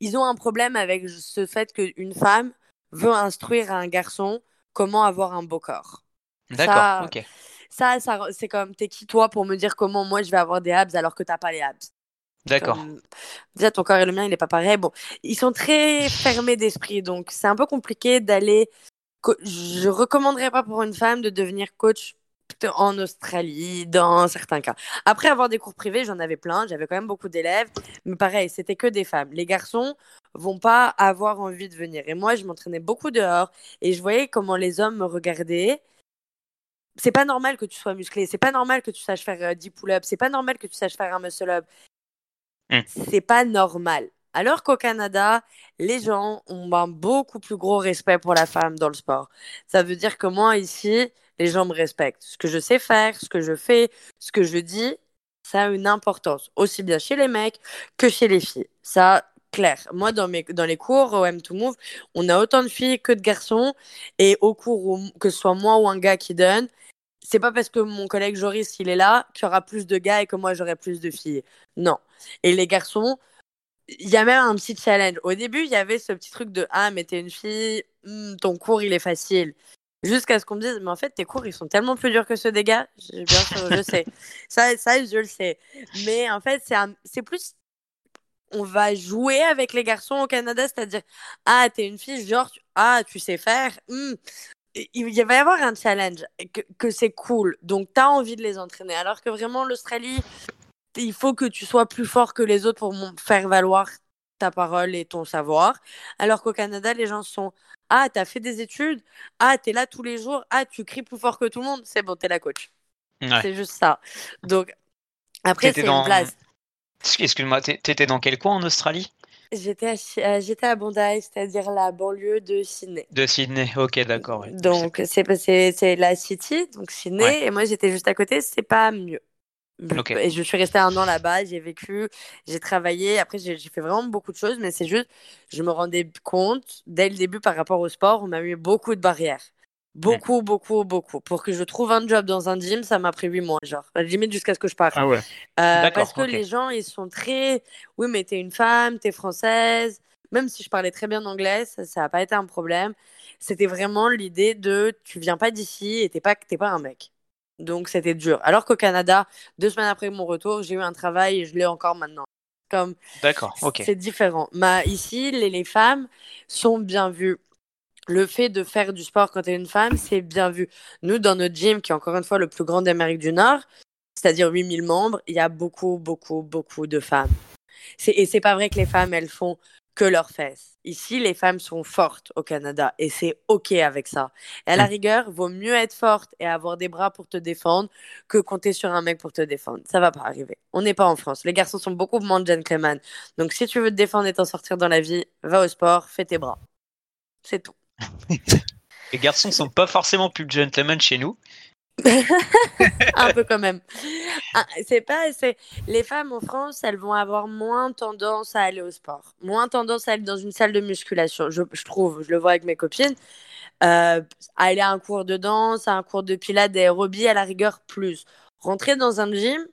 Ils ont un problème avec ce fait qu'une femme veut instruire un garçon comment avoir un beau corps. D'accord, ok. Ça, ça c'est comme, t'es qui toi pour me dire comment moi je vais avoir des abs alors que t'as pas les abs D'accord. Déjà, ton corps et le mien, il n'est pas pareil. Bon, ils sont très fermés d'esprit, donc c'est un peu compliqué d'aller. Je recommanderais pas pour une femme de devenir coach en Australie, dans certains cas. Après avoir des cours privés, j'en avais plein, j'avais quand même beaucoup d'élèves, mais pareil, c'était que des femmes. Les garçons vont pas avoir envie de venir. Et moi, je m'entraînais beaucoup dehors et je voyais comment les hommes me regardaient. C'est pas normal que tu sois musclé, c'est pas normal que tu saches faire 10 euh, pull-ups, c'est pas normal que tu saches faire un muscle-up. Mmh. C'est pas normal. Alors qu'au Canada, les gens ont un beaucoup plus gros respect pour la femme dans le sport. Ça veut dire que moi, ici, les gens me respectent. Ce que je sais faire, ce que je fais, ce que je dis, ça a une importance, aussi bien chez les mecs que chez les filles. Ça, clair. Moi, dans, mes, dans les cours au M2Move, on a autant de filles que de garçons. Et au cours, que ce soit moi ou un gars qui donne, c'est pas parce que mon collègue Joris il est là qu'il y aura plus de gars et que moi j'aurai plus de filles. Non. Et les garçons, il y a même un petit challenge. Au début, il y avait ce petit truc de ah mais t'es une fille, hmm, ton cours il est facile. Jusqu'à ce qu'on me dise mais en fait tes cours ils sont tellement plus durs que ceux des gars. Bien sûr, je sais. Ça, ça je le sais. Mais en fait c'est plus on va jouer avec les garçons au Canada, c'est-à-dire ah t'es une fille genre ah tu sais faire. Hmm il va y avoir un challenge, que, c'est cool. Donc, tu as envie de les entraîner. Alors que vraiment, l'Australie, il faut que tu sois plus fort que les autres pour faire valoir ta parole et ton savoir. Alors qu'au Canada, les gens sont Ah, tu as fait des études? Ah, tu es là tous les jours? Ah, tu cries plus fort que tout le monde C'est bon, tu es la coach. C'est juste ça. Donc, après, c'est une place. Excuse-moi, t'étais dans quel coin en Australie? J'étais à, euh, j'étais à Bondi, c'est-à-dire la banlieue de Sydney. De Sydney, ok, d'accord. Donc, c'est, c'est, c'est la City, donc Sydney, et moi j'étais juste à côté, c'est pas mieux. Et je suis restée un an là-bas, j'ai vécu, j'ai travaillé, après j'ai, fait vraiment beaucoup de choses, mais c'est juste, je me rendais compte, dès le début par rapport au sport, on m'a mis beaucoup de barrières. Beaucoup, beaucoup, beaucoup. Pour que je trouve un job dans un gym, ça m'a pris huit mois, genre. Limite jusqu'à ce que je parte. Ah ouais. Euh, parce que les gens, ils sont très. Oui, mais t'es une femme, t'es française. Même si je parlais très bien anglais, ça n'a pas été un problème. C'était vraiment l'idée de tu viens pas d'ici et t'es pas, t'es pas un mec. Donc c'était dur. Alors qu'au Canada, deux semaines après mon retour, j'ai eu un travail et je l'ai encore maintenant. Comme. D'accord, ok. C'est différent. Mais ici, les, les femmes sont bien vues le fait de faire du sport quand tu es une femme, c'est bien vu. Nous, dans notre gym, qui est encore une fois le plus grand d'Amérique du Nord, c'est-à-dire 8000 membres, il y a beaucoup, beaucoup, beaucoup de femmes. Et c'est pas vrai que les femmes, elles font que leurs fesses. Ici, les femmes sont fortes au Canada et c'est OK avec ça. Et à la mm. rigueur, vaut mieux être forte et avoir des bras pour te défendre que compter sur un mec pour te défendre. Ça va pas arriver. On n'est pas en France. Les garçons sont beaucoup moins gentlemen. Donc si tu veux te défendre et t'en sortir dans la vie, va au sport, fais tes bras. C'est tout. Les garçons sont pas forcément plus gentlemen chez nous. un peu quand même. Ah, c'est pas, c'est les femmes en France, elles vont avoir moins tendance à aller au sport, moins tendance à aller dans une salle de musculation. Je, trouve, je le vois avec mes copines, euh, aller à un cours de danse, à un cours de pilates, d'aérobie à la rigueur plus. Rentrer dans un gym,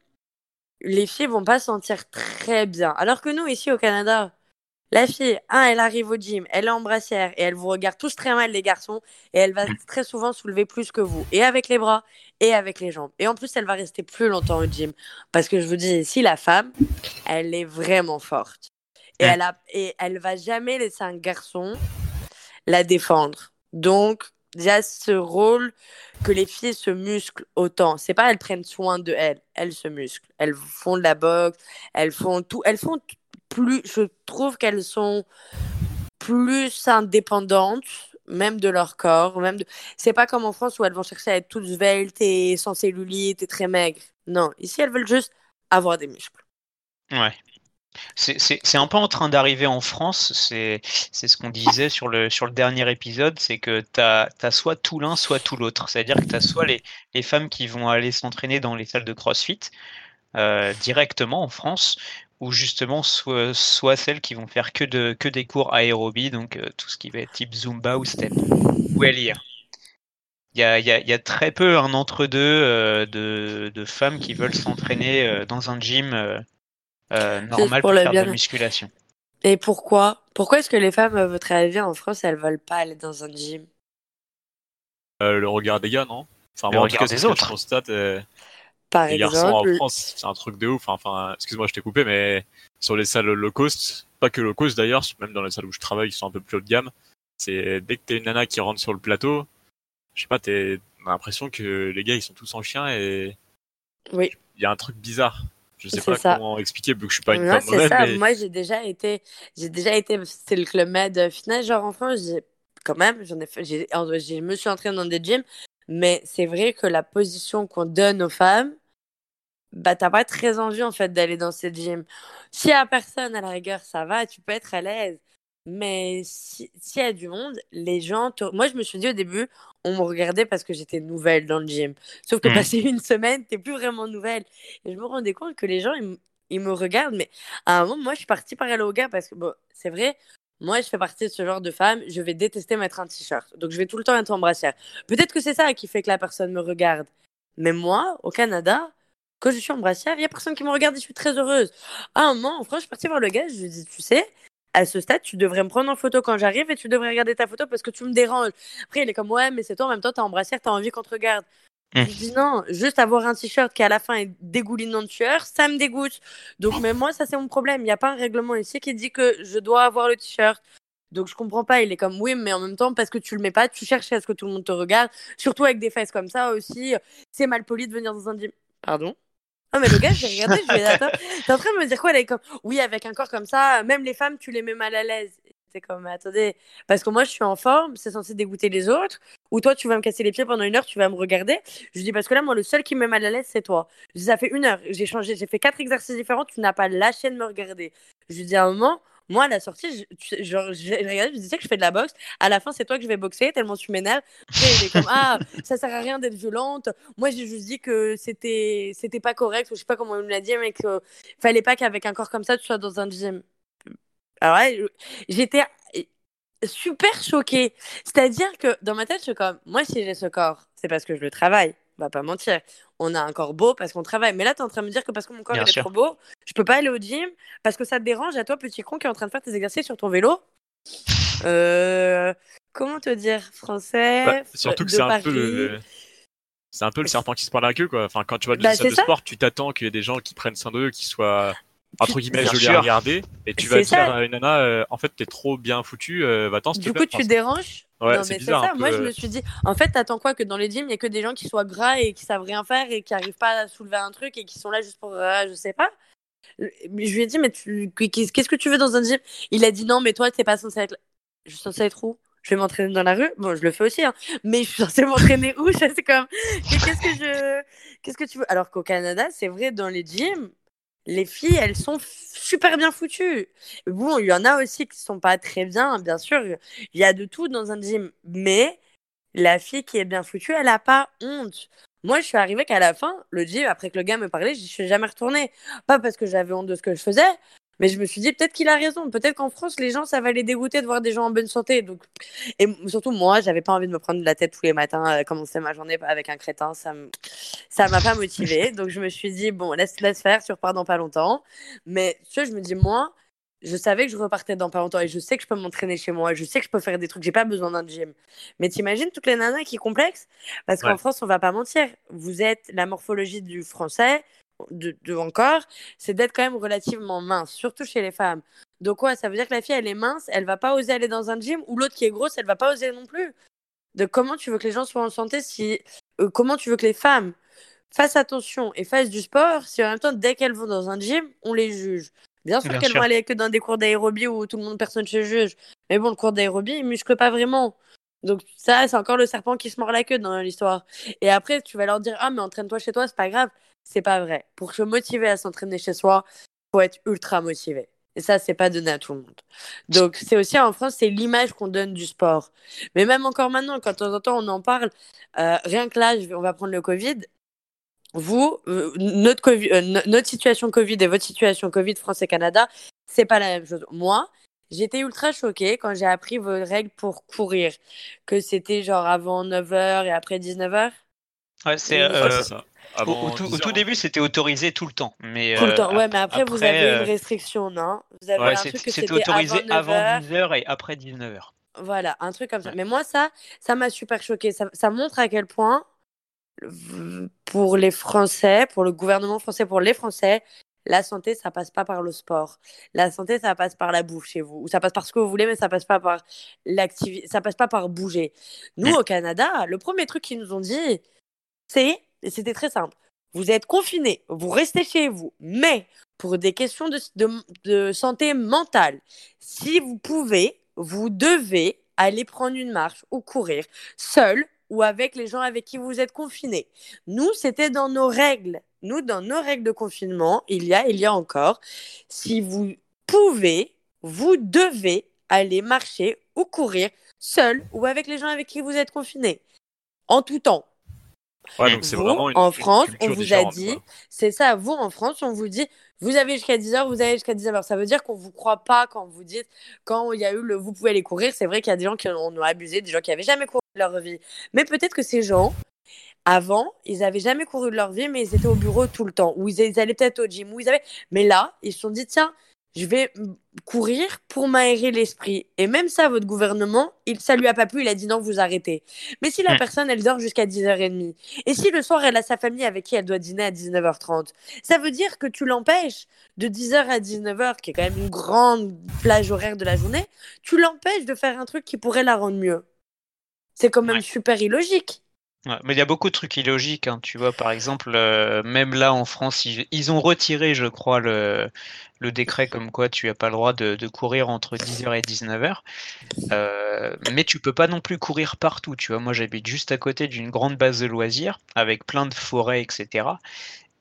les filles vont pas se sentir très bien. Alors que nous ici au Canada, La fille, un, elle arrive au gym, elle est en brassière et elle vous regarde tous très mal, les garçons, et elle va très souvent soulever plus que vous, et avec les bras, et avec les jambes. Et en plus, elle va rester plus longtemps au gym. Parce que je vous dis, ici, la femme, elle est vraiment forte. Et, elle, a, et elle va jamais laisser un garçon la défendre. Donc, il y a ce rôle que les filles se musclent autant. C'est pas elles prennent soin de elles, elles se musclent. Elles font de la boxe, elles font tout, elles font Je trouve qu'elles sont plus indépendantes, même de leur corps, même de. C'est pas comme en France où elles vont chercher à être toutes sveltes et sans cellulite et très maigres. Non, ici elles veulent juste avoir des muscles. Ouais. C'est un peu en train d'arriver en France, c'est ce qu'on disait sur le, sur le dernier épisode, c'est que tu as, soit tout l'un, soit tout l'autre. C'est-à-dire que tu as soit les, les, femmes qui vont aller s'entraîner dans les salles de CrossFit euh, directement en France, ou justement soit, soit, celles qui vont faire que, de, que des cours aérobie, donc euh, tout ce qui va être type Zumba ou Step, ou LIR. Il y a, y, a, y a, très peu un entre-deux euh, de, de, femmes qui veulent s'entraîner dans un gym euh, normal pour, faire de la musculation. Et pourquoi? Pourquoi est-ce que les femmes, à votre avis, en France, elles veulent pas aller dans un gym? Euh, Le regard des gars, non? Enfin, le regard des autres. constate, euh, Par les exemple, garçons en France, c'est un truc de ouf. Enfin, excuse-moi, je t'ai coupé, mais sur les salles low cost, pas que low cost d'ailleurs, même dans les salles où je travaille, qui sont un peu plus haut de gamme, c'est dès que t'es une nana qui rentre sur le plateau, je sais pas, t'as l'impression que les gars ils sont tous en chien et oui. Il y a un truc bizarre. Je sais pas comment expliquer vu que je suis pas une femme c'est ça. Moi, j'ai déjà été, j'ai déjà été, c'est le club med fitness, genre en France, j'ai quand même, j'en ai fait, j'ai, je me suis entraînée dans des gyms, mais c'est vrai que la position qu'on donne aux femmes, bah, t'as pas très envie, en fait, d'aller dans ces gyms. S'il y a personne, à la rigueur, ça va, tu peux être à l'aise. Mais s'il y a du monde, les gens. Moi, je me suis dit au début, on me regardait parce que j'étais nouvelle dans le gym. Sauf que mmh. passé une semaine, t'es plus vraiment nouvelle. Et je me rendais compte que les gens, ils, me regardent. Mais à un moment, moi, je suis partie par aller au gars parce que, bon, c'est vrai, moi, je fais partie de ce genre de femme. Je vais détester mettre un t-shirt. Donc, je vais tout le temps être en brassière. Peut-être que c'est ça qui fait que la personne me regarde. Mais moi, au Canada, quand je suis en brassière, il n'y a personne qui me regarde et je suis très heureuse. À un moment, en France, je suis partie voir le gars. Je lui dis, tu sais, à ce stade, tu devrais me prendre en photo quand j'arrive et tu devrais regarder ta photo parce que tu me déranges. Après, il est comme, ouais, mais c'est toi, en même temps, t'as en brassière, t'as envie qu'on te regarde. Mmh. Je dis non, juste avoir un t-shirt qui à la fin est dégoulinant de sueur, ça me dégoûte. Donc, mais moi, ça c'est mon problème. Il n'y a pas un règlement ici qui dit que je dois avoir le t-shirt. Donc je comprends pas, il est comme oui, mais en même temps, parce que tu le mets pas, tu cherches à ce que tout le monde te regarde, surtout avec des fesses comme ça aussi. C'est mal poli de venir dans un gym. Pardon? Non, mais le gars, j'ai regardé, je lui ai attends, t'es en train de me dire quoi elle est comme, oui, avec un corps comme ça, même les femmes, tu les mets mal à l'aise. C'est comme, attendez, parce que moi, je suis en forme, c'est censé dégoûter les autres, ou toi, tu vas me casser les pieds pendant une heure, tu vas me regarder. Je dis, parce que là, moi, le seul qui me met mal à l'aise, c'est toi. Ça fait une heure, j'ai changé, j'ai fait quatre exercices différents, tu n'as pas lâché de me regarder. Je dis, à un moment, moi, à la sortie, je, je, je disais que je fais de la boxe. À la fin, c'est toi que je vais boxer, tellement tu m'énerves. Il est comme, ah, ça sert à rien d'être violente. Moi, j'ai juste dit que c'était, c'était pas correct, je sais pas comment il me l'a dit, mais qu'il fallait pas qu'avec un corps comme ça, tu sois dans un gym. Alors ouais, j'étais super choquée. C'est-à-dire que dans ma tête, je suis comme, moi, si j'ai ce corps, c'est parce que je le travaille on va pas mentir. On a un corps beau parce qu'on travaille. Mais là, tu es en train de me dire que parce que mon corps est trop beau, je peux pas aller au gym parce que ça te dérange à toi, petit con, qui est en train de faire tes exercices sur ton vélo? Euh, comment te dire Français bah, Surtout que c'est un peu le... C'est un peu le serpent qui se prend la queue, quoi. Enfin, quand tu vas dans bah, de sport, tu t'attends qu'il y ait des gens qui prennent soin d'eux, qui soient entre guillemets jolis à regarder, et tu vas dire à une nana, euh, en fait, t'es trop bien foutu, euh, va-t'en. Du coup, tu déranges? Ouais, non, mais c'est ça. Moi, je me suis dit, en fait, t'attends quoi que dans les gyms, il n'y a que des gens qui soient gras et qui savent rien faire et qui n'arrivent pas à soulever un truc et qui sont là juste pour, euh, je sais pas. Mais je lui ai dit, mais qu'est-ce que tu veux dans un gym? Il a dit non, mais toi, t'es pas censé être. Je suis censé être où? Je vais m'entraîner dans la rue? Bon, je le fais aussi, hein. Mais je suis censé m'entraîner où? C'est comme, qu'est-ce que je, qu'est-ce que tu veux? Alors qu'au Canada, c'est vrai, dans les gyms, les filles, elles sont super bien foutues. Bon, il y en a aussi qui sont pas très bien, bien sûr. Il y a de tout dans un gym. Mais la fille qui est bien foutue, elle a pas honte. Moi, je suis arrivée qu'à la fin, le gym, après que le gars me parlait, je suis jamais retournée. Pas parce que j'avais honte de ce que je faisais, mais je me suis dit, peut-être qu'il a raison. Peut-être qu'en France, les gens, ça va les dégoûter de voir des gens en bonne santé. Donc... Et surtout, moi, j'avais pas envie de me prendre la tête tous les matins, euh, commencer ma journée avec un crétin. Ça ça m'a pas motivée. Donc, je me suis dit, bon, laisse, laisse faire, tu repars dans pas longtemps. Mais tu vois, je me dis, moi, je savais que je repartais dans pas longtemps et je sais que je peux m'entraîner chez moi, je sais que je peux faire des trucs, j'ai pas besoin d'un gym. Mais t'imagines toutes les nanas qui complexent? Parce qu'en France, on va pas mentir, vous êtes la morphologie du français, de, de encore, c'est d'être quand même relativement mince, surtout chez les femmes. Donc quoi, ça veut dire que la fille, elle est mince, elle va pas oser aller dans un gym, ou l'autre qui est grosse, elle va pas oser non plus. De comment tu veux que les gens soient en santé si... Euh, comment tu veux que les femmes fassent attention et fassent du sport si en même temps, dès qu'elles vont dans un gym, on les juge? Bien sûr qu'elles vont aller que dans des cours d'aérobie où tout le monde, personne se juge. Mais bon, le cours d'aérobie, il muscle pas vraiment. Donc ça, c'est encore le serpent qui se mord la queue dans l'histoire. Et après, tu vas leur dire, ah, mais entraîne-toi chez toi, c'est pas grave. C'est pas vrai. Pour se motiver à s'entraîner chez soi, faut être ultra motivé. Et ça, c'est pas donné à tout le monde. Donc, c'est aussi en France, c'est l'image qu'on donne du sport. Mais même encore maintenant, quand de temps en temps on en parle, euh, rien que là, on va prendre le Covid, vous, euh, notre, euh, notre situation Covid et votre situation Covid France et Canada, c'est pas la même chose. Moi, j'étais ultra choquée quand j'ai appris vos règles pour courir, que c'était genre avant 9h et après 19h. Ouais, c'est euh, au, tout, début, c'était autorisé tout le temps. Mais, tout le temps, ouais, mais après, vous avez une restriction, non? Vous avez un truc que c'était autorisé avant 10h et après 19h. Voilà, un truc comme ça. Mais moi, ça, ça m'a super choqué. Ça, ça montre à quel point pour les Français, pour le gouvernement français, pour les Français, la santé, ça passe pas par le sport. La santé, ça passe par la bouffe chez vous. Ou ça passe par ce que vous voulez, mais ça passe pas par l'activité, ça passe pas par bouger. Nous, au Canada, le premier truc qu'ils nous ont dit, c'est, c'était très simple. Vous êtes confinés, vous restez chez vous, mais pour des questions de, de, de santé mentale, si vous pouvez, vous devez aller prendre une marche ou courir seul ou avec les gens avec qui vous êtes confinés. Nous, c'était dans nos règles. Nous, dans nos règles de confinement, il y a, il y a encore, si vous pouvez, vous devez aller marcher ou courir seul ou avec les gens avec qui vous êtes confinés. En tout temps. En France, on vous a dit, c'est ça, vous en France, on vous dit, vous avez jusqu'à 10h, vous avez jusqu'à 19h. Ça veut dire qu'on ne vous croit pas quand vous dites, quand il y a eu le vous pouvez aller courir. C'est vrai qu'il y a des gens qui en ont abusé, des gens qui n'avaient jamais couru de leur vie. Mais peut-être que ces gens, avant, ils n'avaient jamais couru de leur vie, mais ils étaient au bureau tout le temps. Ou ils, allaient peut-être au gym. Ou ils avaient... Mais là, ils se sont dit, tiens, je vais courir pour m'aérer l'esprit. Et même ça, votre gouvernement, il, ça lui a pas plu, il a dit non, vous arrêtez. Mais si la mm. personne, elle dort jusqu'à 10h30, et si le soir, elle a sa famille avec qui elle doit dîner à 19h30, ça veut dire que tu l'empêches de 10h à 19h, qui est quand même une grande plage horaire de la journée, tu l'empêches de faire un truc qui pourrait la rendre mieux. C'est quand même super illogique mais il y a beaucoup de trucs illogiques, hein, tu vois. Par exemple, euh, même là en France, ils, ont retiré, je crois, le, décret comme quoi tu n'as pas le droit de, courir entre 10h et 19h. Euh, mais tu peux pas non plus courir partout, tu vois. Moi, j'habite juste à côté d'une grande base de loisirs avec plein de forêts, etc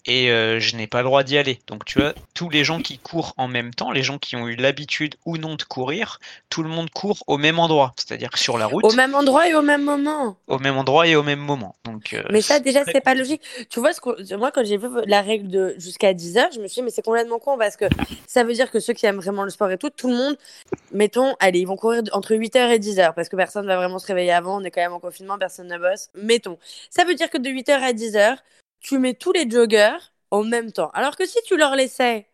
et euh, je n'ai pas le droit d'y aller. Donc tu vois, tous les gens qui courent en même temps, les gens qui ont eu l'habitude ou non de courir, tout le monde court au même endroit, c'est-à-dire que sur la route. Au même endroit et au même moment. Au même endroit et au même moment. Donc, euh, mais ça déjà c'est pas logique. Tu vois, ce moi quand j'ai vu la règle de jusqu'à 10 heures, je me suis dit mais c'est complètement con parce que ça veut dire que ceux qui aiment vraiment le sport et tout, tout le monde, mettons, allez, ils vont courir entre 8h et 10h parce que personne va vraiment se réveiller avant, on est quand même en confinement, personne ne bosse. Mettons. Ça veut dire que de 8h à 10h, tu mets tous les joggers en même temps. Alors que si tu leur laissais,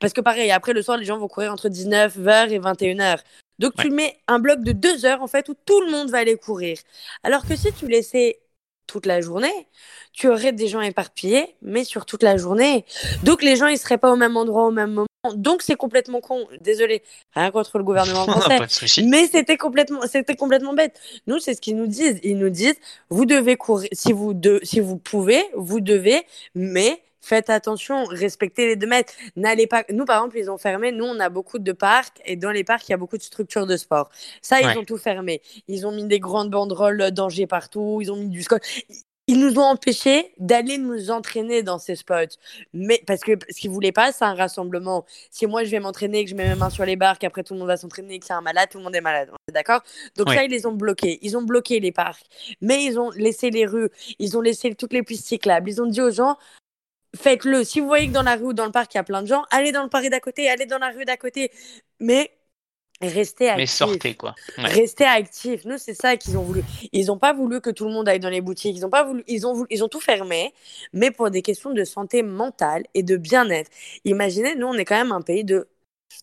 parce que pareil, après le soir, les gens vont courir entre 19h et 21h. Donc tu mets un bloc de 2 heures en fait où tout le monde va aller courir. Alors que si tu laissais toute la journée, tu aurais des gens éparpillés, mais sur toute la journée. Donc les gens, ils seraient pas au même endroit au même moment. Donc c'est complètement con. Désolé, rien contre le gouvernement français, mais c'était complètement, c'était complètement bête. Nous, c'est ce qu'ils nous disent. Ils nous disent, vous devez courir, si vous de, si vous pouvez, vous devez, mais faites attention, respectez les deux mètres. N'allez pas. Nous, par exemple, ils ont fermé. Nous, on a beaucoup de parcs et dans les parcs, il y a beaucoup de structures de sport. Ça, ils ont tout fermé. Ils ont mis des grandes banderoles danger partout. Ils ont mis du scotch ils nous ont empêchés d'aller nous entraîner dans ces spots. Mais parce que ce qu'ils voulaient pas, c'est un rassemblement. Si moi je vais m'entraîner, que je mets mes mains sur les barres, qu'après tout le monde va s'entraîner, que c'est un malade, tout le monde est malade. D'accord? Donc ça, ils les ont bloqués. Ils ont bloqué les parcs. Mais ils ont laissé les rues. Ils ont laissé toutes les pistes cyclables. Ils ont dit aux gens, faites-le. Si vous voyez que dans la rue ou dans le parc, il y a plein de gens, allez dans le parc d'à côté, allez dans la rue d'à côté. Mais Restez actifs. Mais sortez, quoi. Restez actifs. Nous, c'est ça qu'ils ont voulu. Ils n'ont pas voulu que tout le monde aille dans les boutiques. Ils ont pas voulu. Ils ont voulu... Ils ont tout fermé, mais pour des questions de santé mentale et de bien-être. Imaginez, nous, on est quand même un pays de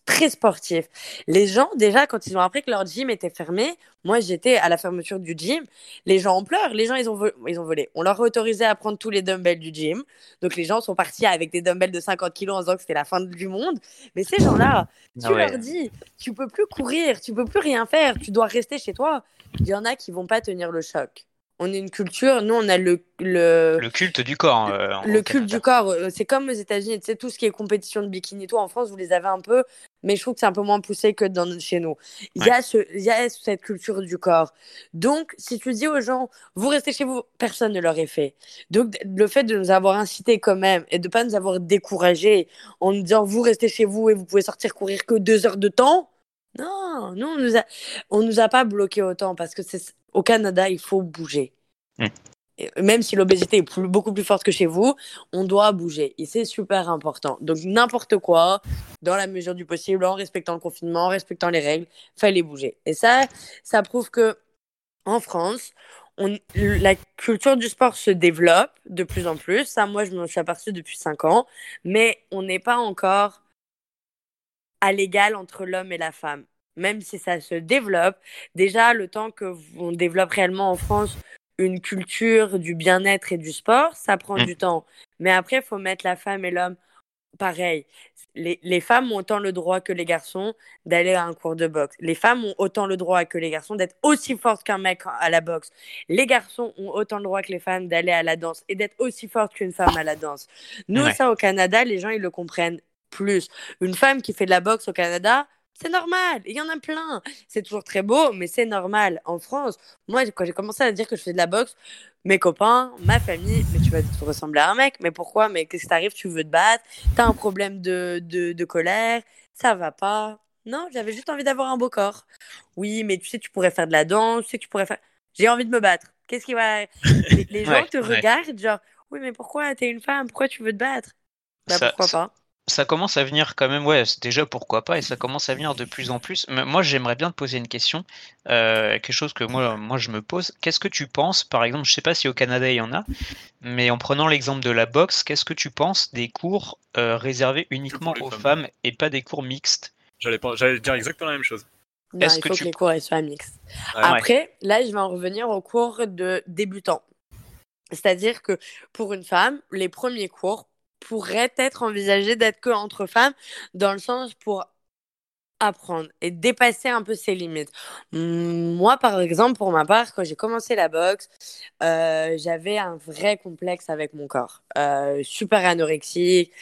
très sportif. Les gens, déjà, quand ils ont appris que leur gym était fermé, moi j'étais à la fermeture du gym, les gens ont pleuré, les gens ils ont, ils ont volé. On leur a autorisé à prendre tous les dumbbells du gym. Donc les gens sont partis avec des dumbbells de 50 kilos en disant que c'était la fin du monde. Mais ces gens-là, ah tu leur dis, tu peux plus courir, tu peux plus rien faire, tu dois rester chez toi. Il y en a qui vont pas tenir le choc on est une culture, nous on a le le, le culte du corps. Euh, le culte du corps, euh, c'est comme aux États-Unis, tu sais tout ce qui est compétition de bikini, tout en France vous les avez un peu, mais je trouve que c'est un peu moins poussé que dans chez nous. Il y a ce, il y a cette culture du corps. Donc si tu dis aux gens, vous restez chez vous, personne ne l'aurait fait. Donc le fait de nous avoir incités quand même et de pas nous avoir découragés en nous disant vous restez chez vous et vous pouvez sortir courir que deux heures de temps. Non, non, on nous a, on nous a pas bloqué autant parce que c'est au Canada, il faut bouger. Mm. Même si l'obésité est beaucoup plus forte que chez vous, on doit bouger. Et c'est super important. Donc, n'importe quoi, dans la mesure du possible, en respectant le confinement, en respectant les règles, fallait bouger. Et ça, ça prouve que en France, on, la culture du sport se développe de plus en plus. Ça, moi, je me suis aperçue depuis 5 ans. Mais on n'est pas encore à l'égal entre l'homme et la femme même si ça se développe, déjà le temps que on développe réellement en France une culture du bien-être et du sport, ça prend mmh. du temps. Mais après, il faut mettre la femme et l'homme pareil. Les, les, femmes ont autant le droit que les garçons d'aller à un cours de boxe. Les femmes ont autant le droit que les garçons d'être aussi fortes qu'un mec à la boxe. Les garçons ont autant le droit que les femmes d'aller à la danse et d'être aussi fortes qu'une femme à la danse. Nous, ça au Canada, les gens, ils le comprennent plus. Une femme qui fait de la boxe au Canada, c'est normal, il y en a plein. C'est toujours très beau, mais c'est normal. En France, moi, quand j'ai commencé à dire que je fais de la boxe, mes copains, ma famille, mais tu vas te ressembler à un mec, mais pourquoi? Mais qu'est-ce qui t'arrive? Tu veux te battre? T'as un problème de, de, de colère? Ça va pas Non, j'avais juste envie d'avoir un beau corps. Oui, mais tu sais, tu pourrais faire de la danse, tu sais, tu pourrais faire. J'ai envie de me battre. Qu'est-ce qui va? Les, gens te regardent, genre, oui, mais pourquoi T'es une femme, pourquoi tu veux te battre? Bah, pourquoi pas ça commence à venir quand même, ouais, déjà pourquoi pas, et ça commence à venir de plus en plus. Mais moi, j'aimerais bien te poser une question, euh, quelque chose que moi, moi je me pose. Qu'est-ce que tu penses, par exemple, je sais pas si au Canada il y en a, mais en prenant l'exemple de la boxe, qu'est-ce que tu penses des cours euh, réservés uniquement aux femmes. et pas des cours mixtes? J'allais dire exactement la même chose. il faut que, les cours soient mixtes. Après, là, je vais en revenir aux cours de débutants. C'est-à-dire que pour une femme, les premiers cours, pourrait être envisagé d'être que entre femmes, dans le sens pour apprendre et dépasser un peu ses limites. Moi, par exemple, pour ma part, quand j'ai commencé la boxe, euh, j'avais un vrai complexe avec mon corps. Euh, super anorexique,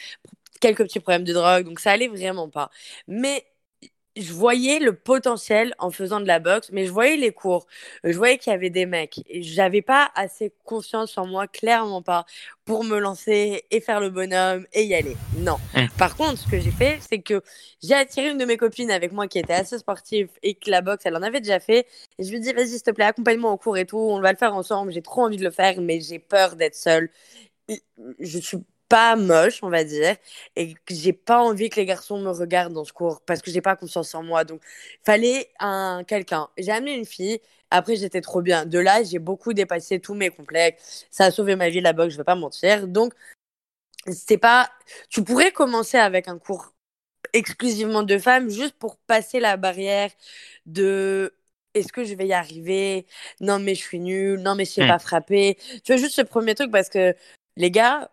quelques petits problèmes de drogue, donc ça allait vraiment pas. Mais je voyais le potentiel en faisant de la boxe, mais je voyais les cours. Je voyais qu'il y avait des mecs. J'avais pas assez confiance en moi, clairement pas, pour me lancer et faire le bonhomme et y aller. Non. Mmh. Par contre, ce que j'ai fait, c'est que j'ai attiré une de mes copines avec moi qui était assez sportive et que la boxe, elle en avait déjà fait. Et je lui ai dit, vas-y, s'il te plaît, accompagne-moi au cours et tout. On va le faire ensemble. J'ai trop envie de le faire, mais j'ai peur d'être seule. Je suis pas moche, on va dire, et que j'ai pas envie que les garçons me regardent dans ce cours parce que j'ai pas confiance en moi. Donc, fallait un quelqu'un. J'ai amené une fille. Après, j'étais trop bien. De là, j'ai beaucoup dépassé tous mes complexes. Ça a sauvé ma vie la boxe, je vais pas mentir. Donc, c'est pas. Tu pourrais commencer avec un cours exclusivement de femmes juste pour passer la barrière de est-ce que je vais y arriver? Non, mais je suis nulle. Non, mais je sais mmh. pas frapper. Tu vois, juste ce premier truc parce que les gars,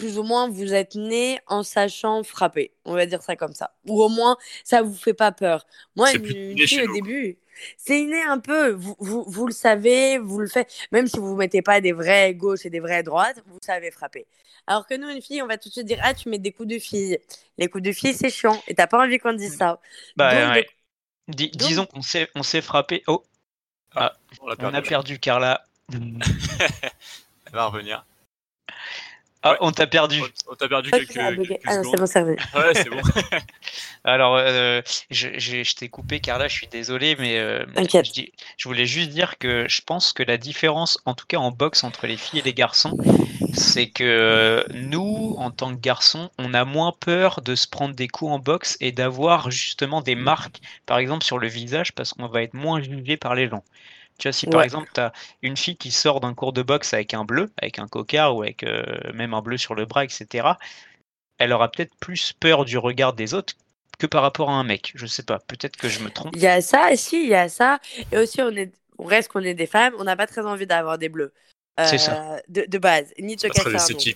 plus ou moins vous êtes né en sachant frapper, on va dire ça comme ça. Ou au moins ça vous fait pas peur. Moi, une, fille au début, c'est inné un peu. Vous, vous, vous, le savez, vous le faites. Même si vous ne mettez pas des vrais gauches et des vrais droites, vous savez frapper. Alors que nous, une fille, on va tout de suite dire Ah, tu mets des coups de fille. Les coups de fille, c'est chiant. Et t'as pas envie qu'on dise ça. Bah, disons qu'on sait, on sait frapper. Oh, ah, on, a perdu, on a perdu Carla. Elle va revenir. Ah, on t'a perdu. On, t'a perdu quelques, Ah non, c'est bon, ça Ouais, c'est bon. Alors, euh, je, je, t'ai coupé, Carla, je suis désolé, mais euh, je, je, voulais juste dire que je pense que la différence, en tout cas en boxe, entre les filles et les garçons, c'est que nous, en tant que garçons, on a moins peur de se prendre des coups en boxe et d'avoir justement des marques, par exemple, sur le visage, parce qu'on va être moins jugé par les gens. Tu vois, si par exemple, tu as une fille qui sort d'un cours de boxe avec un bleu, avec un cocard ou avec euh, même un bleu sur le bras, etc., elle aura peut-être plus peur du regard des autres que par rapport à un mec. Je sais pas, peut-être que je me trompe. Il y a ça, si, il y a ça. Et aussi, on, est, on reste qu'on est des femmes, on n'a pas très envie d'avoir des bleus. c'est ça. Euh, de, de, base, ni de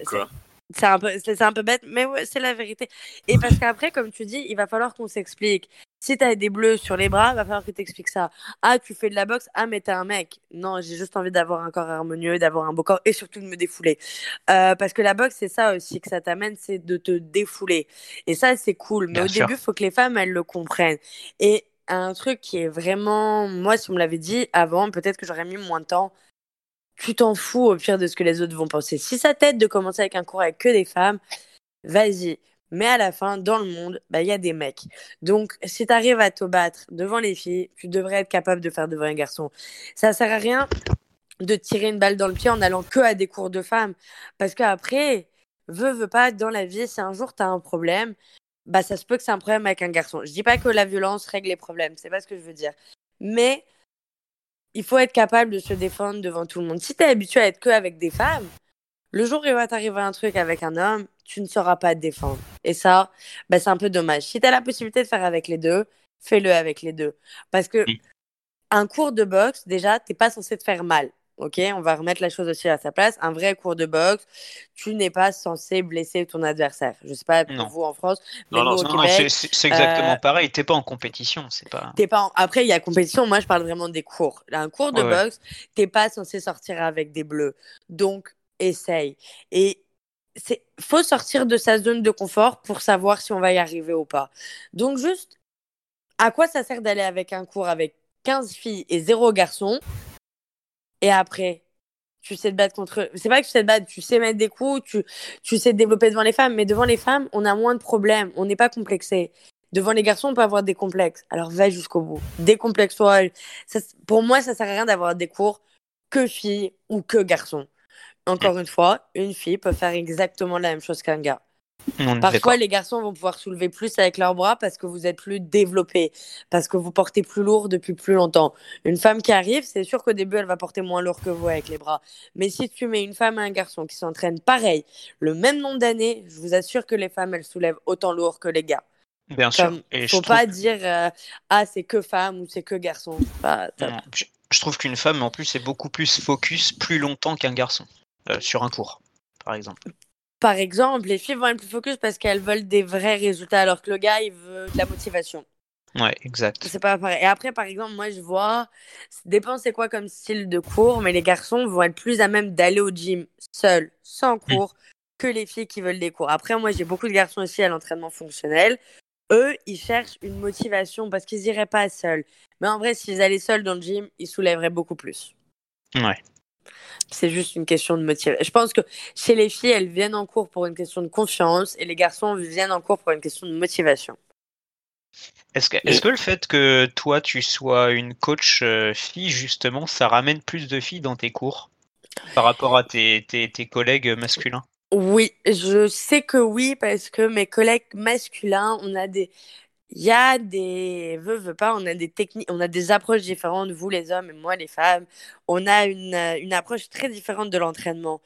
quoi. C'est un, peu, c'est un peu bête, mais ouais, c'est la vérité. Et parce qu'après, comme tu dis, il va falloir qu'on s'explique. Si t'as des bleus sur les bras, il va falloir que tu expliques ça. Ah, tu fais de la boxe. Ah, mais t'es un mec. Non, j'ai juste envie d'avoir un corps harmonieux, d'avoir un beau corps et surtout de me défouler. Euh, parce que la boxe, c'est ça aussi que ça t'amène, c'est de te défouler. Et ça, c'est cool. Mais au début, il faut que les femmes, elles le comprennent. Et un truc qui est vraiment. Moi, si on me l'avait dit avant, peut-être que j'aurais mis moins de temps tu t'en fous au pire de ce que les autres vont penser. Si ça t'aide de commencer avec un cours avec que des femmes, vas-y. Mais à la fin, dans le monde, bah, il y a des mecs. Donc, si tu arrives à te battre devant les filles, tu devrais être capable de faire devant un garçon. Ça sert à rien de tirer une balle dans le pied en allant que à des cours de femmes. Parce qu'après, veux, veux pas, dans la vie, si un jour tu as un problème, bah, ça se peut que c'est un problème avec un garçon. Je dis pas que la violence règle les problèmes, c'est pas ce que je veux dire. Mais il faut être capable de se défendre devant tout le monde. Si tu es habitué à être que avec des femmes, le jour où il va t'arriver un truc avec un homme, tu ne sauras pas te défendre. Et ça, bah, c'est un peu dommage. Si tu as la possibilité de faire avec les deux, fais-le avec les deux. Parce que un cours de boxe, déjà, t'es pas censé te faire mal. Ok, on va remettre la chose aussi à sa place. Un vrai cours de boxe, tu n'es pas censé blesser ton adversaire. Je sais pas pour vous en France, mais non, Québec, c'est exactement euh, pareil. T'es pas en compétition, c'est pas. T'es pas. Après, il y a compétition. Moi, je parle vraiment des cours. un cours de boxe, t'es pas censé sortir avec des bleus. Donc, essaye. Et c'est faut sortir de sa zone de confort pour savoir si on va y arriver ou pas. Donc, juste, à quoi ça sert d'aller avec un cours avec 15 filles et 0 garçons et après, tu sais te battre contre. C'est pas que tu sais te battre, tu sais mettre des coups, tu, tu sais te développer devant les femmes, mais devant les femmes, on a moins de problèmes, on n'est pas complexé. Devant les garçons, on peut avoir des complexes. Alors va jusqu'au bout. Décomplexe-toi. Pour moi, ça sert à rien d'avoir des cours que filles ou que garçons. Encore une fois, une fille peut faire exactement la même chose qu'un gars. Parfois, les garçons vont pouvoir soulever plus avec leurs bras parce que vous êtes plus développé, parce que vous portez plus lourd depuis plus longtemps. Une femme qui arrive, c'est sûr qu'au début, elle va porter moins lourd que vous avec les bras. Mais si tu mets une femme et un garçon qui s'entraînent pareil, le même nombre d'années, je vous assure que les femmes, elles soulèvent autant lourd que les gars. Bien sûr. Il faut pas dire euh, ah c'est que femme ou c'est que garçon. je, trouve qu'une femme en plus est beaucoup plus focus plus longtemps qu'un garçon sur un cours, par exemple par exemple, les filles vont être plus focus parce qu'elles veulent des vrais résultats, alors que le gars, il veut de la motivation. Ouais, exact. C'est pas pareil. Et après, par exemple, moi, je vois, ça dépend c'est quoi comme style de cours, mais les garçons vont être plus à même d'aller au gym seuls, sans mm. cours, que les filles qui veulent des cours. Après, moi, j'ai beaucoup de garçons aussi à l'entraînement fonctionnel. Eux, ils cherchent une motivation parce qu'ils iraient pas seuls. Mais en vrai, s'ils allaient seuls dans le gym, ils soulèveraient beaucoup plus. Ouais. C'est juste une question de motivation. Je pense que chez les filles, elles viennent en cours pour une question de confiance et les garçons viennent en cours pour une question de motivation. Est-ce que, est que, le fait que toi tu sois une coach euh, fille, justement, ça ramène plus de filles dans tes cours par rapport à tes, tes, tes collègues masculins? Oui, je sais que oui, parce que mes collègues masculins, on a des, il y a des veux, veux pas, on a des techniques, on a des approches différentes, vous les hommes et moi les femmes. On a une, une approche très différente de l'entraînement.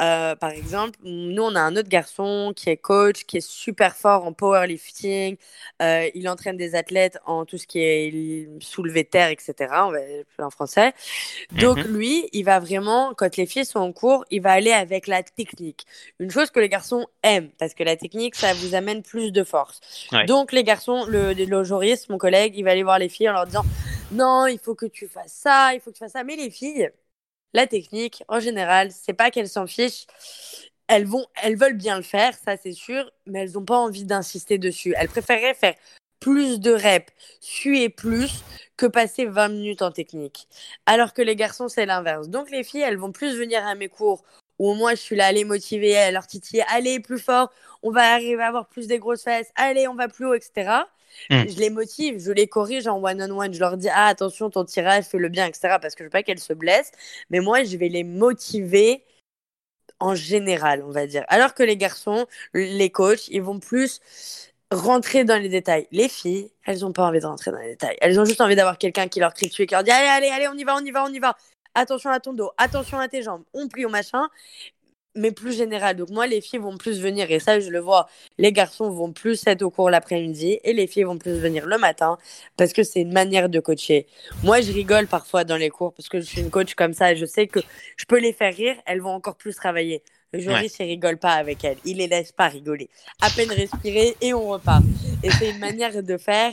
Euh, par exemple, nous, on a un autre garçon qui est coach, qui est super fort en powerlifting. Euh, il entraîne des athlètes en tout ce qui est soulevé terre, etc. On va en français. Donc, mhm. lui, il va vraiment, quand les filles sont en cours, il va aller avec la technique. Une chose que les garçons aiment, parce que la technique, ça vous amène plus de force. Donc, les garçons, le, le juriste, mon collègue, il va aller voir les filles en leur disant Non, il faut que tu fasses ça, il faut que tu fasses ça. Mais les filles, la technique, en général, c'est pas qu'elles s'en fichent. Elles, vont, elles veulent bien le faire, ça c'est sûr, mais elles n'ont pas envie d'insister dessus. Elles préféreraient faire plus de reps, suer plus, que passer 20 minutes en technique. Alors que les garçons, c'est l'inverse. Donc les filles, elles vont plus venir à mes cours où au moins je suis là à les motiver, à leur titiller, allez plus fort, on va arriver à avoir plus des grosses fesses, allez, on va plus haut, etc. Mm. Je les motive, je les corrige en one-on-one. Je leur dis Ah, attention, ton tirage, fais le bien, etc. Parce que je veux pas qu'elles se blessent. Mais moi, je vais les motiver en général, on va dire. Alors que les garçons, les coachs, ils vont plus rentrer dans les détails. Les filles, elles n'ont pas envie de rentrer dans les détails. Elles ont juste envie d'avoir quelqu'un qui leur crie dessus et qui leur dit Allez, allez, allez, on y va, on y va, on y va. Attention à ton dos, attention à tes jambes, on plie au machin. mais plus général. Donc moi, les filles vont plus venir, et ça, je le vois. Les garçons vont plus être au cours l'après-midi, et les filles vont plus venir le matin, parce que c'est une manière de coacher. Moi, je rigole parfois dans les cours, parce que je suis une coach comme ça, et je sais que je peux les faire rire, elles vont encore plus travailler. Joris, ouais. il rigole pas avec elles, il les laisse pas rigoler. À peine respirer, et on repart. Et c'est une manière de faire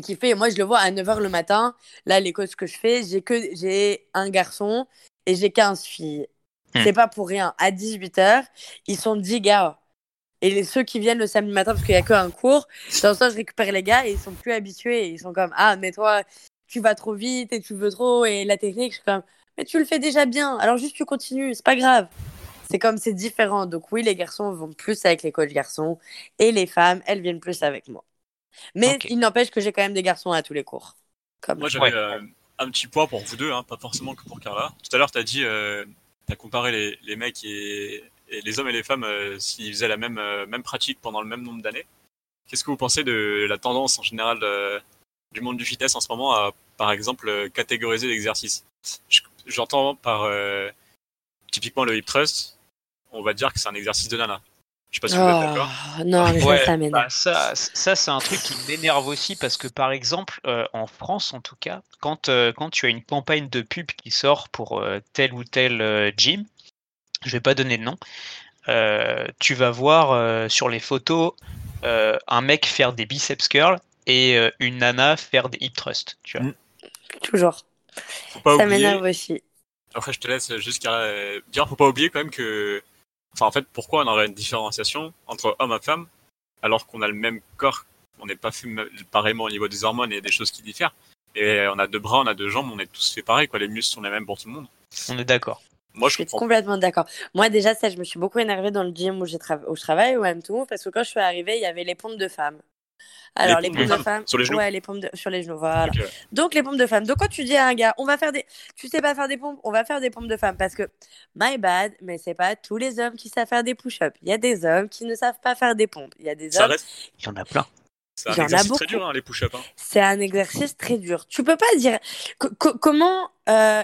qui fait, moi je le vois à 9h le matin, là les coachs que je fais, j'ai que j'ai un garçon et j'ai 15 filles. Hmm. C'est pas pour rien. À 18h, ils sont 10 gars. Et les, ceux qui viennent le samedi matin, parce qu'il n'y a qu'un cours, dans ce je récupère les gars et ils sont plus habitués. Ils sont comme Ah, mais toi, tu vas trop vite et tu veux trop. Et la technique, je suis comme Mais tu le fais déjà bien. Alors juste tu continues, c'est pas grave. C'est comme c'est différent. Donc oui, les garçons vont plus avec les coachs garçons et les femmes, elles viennent plus avec moi. Mais il n'empêche que j'ai quand même des garçons à tous les cours. Comme moi, j'avais euh, un petit point pour vous deux, hein, pas forcément que pour Carla. Tout à l'heure, tu as dit euh, tu as comparé les, les mecs et, et, les hommes et les femmes euh, s'ils faisaient la même, euh, même pratique pendant le même nombre d'années. Qu'est-ce que vous pensez de la tendance en général du monde du fitness en ce moment à, par exemple, catégoriser l'exercice? J'entends par typiquement le hip thrust, on va dire que c'est un exercice de nana. Je sais pas si vous êtes d'accord. Non, mais ça, ça m'énerve. Bah, ça, ça c'est un truc qui m'énerve aussi parce que, par exemple, euh, en France, en tout cas, quand, euh, quand tu as une campagne de pub qui sort pour euh, tel ou tel gym, je vais pas donner de nom, tu vas voir sur les photos un mec faire des biceps curls et une nana faire des hip thrusts. Tu vois. Mm. Toujours. ça m'énerve aussi. Après, je te laisse juste dire, faut pas oublier quand même que Enfin, en fait, pourquoi on aurait une différenciation entre homme et femme alors qu'on a le même corps? On n'est pas fait pareillement au niveau des hormones et des choses qui diffèrent. Et on a deux bras, on a deux jambes, on est tous fait pareil, quoi. Les muscles sont les mêmes pour tout le monde. On est d'accord. Moi, je, suis complètement d'accord. Moi, déjà, ça, je me suis beaucoup énervée dans le gym où, où je travaille, ou même tout, parce que quand je suis arrivée, il y avait les pompes de femmes. Alors, les, pompes, de femmes. Sur les genoux Ouais, les pompes sur les genoux, voilà. Donc, les pompes de femmes. Donc, quand tu dis à un gars, on va faire des. Tu sais pas faire des pompes, on va faire des pompes de femmes. Parce que, my bad, mais c'est pas tous les hommes qui savent faire des push-ups. Il y a des hommes qui ne savent pas faire des pompes. Il y a des hommes. Il y en a plein. C'est un exercice très dur, hein, les push-ups. Hein. C'est un exercice très dur. Tu peux pas dire. comment. Euh,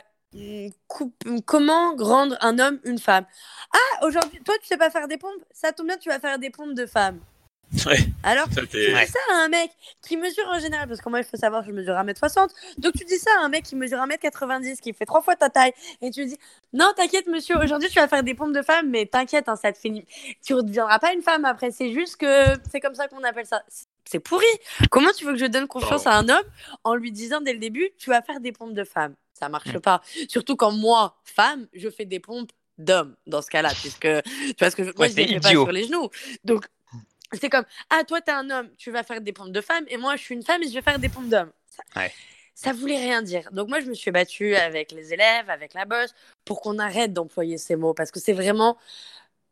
comment rendre un homme une femme? Ah, aujourd'hui, toi, tu sais pas faire des pompes Ça tombe bien, tu vas faire des pompes de femmes. Ouais. Alors, tu dis ça à un mec qui mesure en général, parce que moi, il faut savoir que je mesure 1m60. Donc, tu dis ça à un mec qui mesure 1m90, qui fait trois fois ta taille, et tu dis Non, t'inquiète, monsieur, aujourd'hui, tu vas faire des pompes de femme, mais t'inquiète, hein, ça te finit. Tu ne redeviendras pas une femme après. C'est juste que c'est comme ça qu'on appelle ça. C'est pourri. Comment tu veux que je donne confiance à un homme en lui disant dès le début Tu vas faire des pompes de femme Ça marche mm. pas. Surtout quand moi, femme, je fais des pompes d'homme dans ce cas-là, puisque tu vois ce que je, moi, je ne fais pas sur les genoux. Donc, c'est comme, ah, toi, t'es un homme, tu vas faire des pompes de femme, et moi, je suis une femme et je vais faire des pompes d'homme. Ça, ça voulait rien dire. Donc, moi, je me suis battue avec les élèves, avec la bosse, pour qu'on arrête d'employer ces mots, parce que c'est vraiment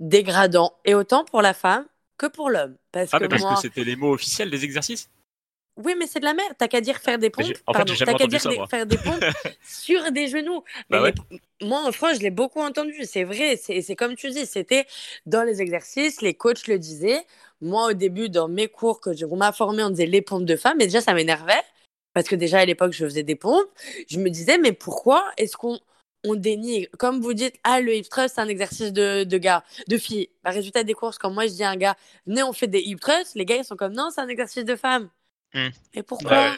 dégradant, et autant pour la femme que pour l'homme. Parce ah, que parce que c'était les mots officiels des exercices? Oui, mais c'est de la merde. T'as qu'à dire faire des pompes. T'as qu'à dire faire des pompes sur des genoux. Bah moi, en France, je l'ai beaucoup entendu. C'est vrai. C'est comme tu dis. C'était dans les exercices. Les coachs le disaient. Moi, au début, dans mes cours, que on m'a formé, on disait les pompes de femmes. Mais déjà, ça m'énervait. Parce que déjà, à l'époque, je faisais des pompes. Je me disais, mais pourquoi est-ce qu'on on dénie? Comme vous dites, ah, le hip thrust, c'est un exercice de, de gars, de filles. Bah, résultat des courses, quand moi, je dis à un gars, venez, on fait des hip thrusts, les gars, ils sont comme, non, c'est un exercice de femmes. Et mmh. pourquoi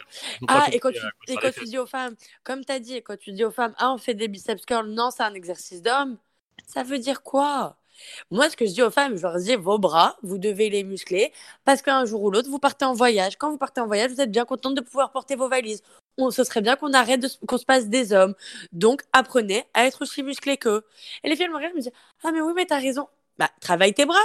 Ah, et quand, tu, et quand tu dis aux femmes, comme tu as dit, quand tu dis aux femmes, ah, on fait des biceps curls, non, c'est un exercice d'homme, ça veut dire quoi? Moi, ce que je dis aux femmes, je leur dis vos bras, vous devez les muscler parce qu'un jour ou l'autre, vous partez en voyage. Quand vous partez en voyage, vous êtes bien contente de pouvoir porter vos valises. On, ce serait bien qu'on arrête qu'on se passe des hommes. Donc, apprenez à être aussi musclés qu'eux. Et les filles, me regardent, me disent Ah, mais oui, mais t'as raison. Bah, travaille tes bras.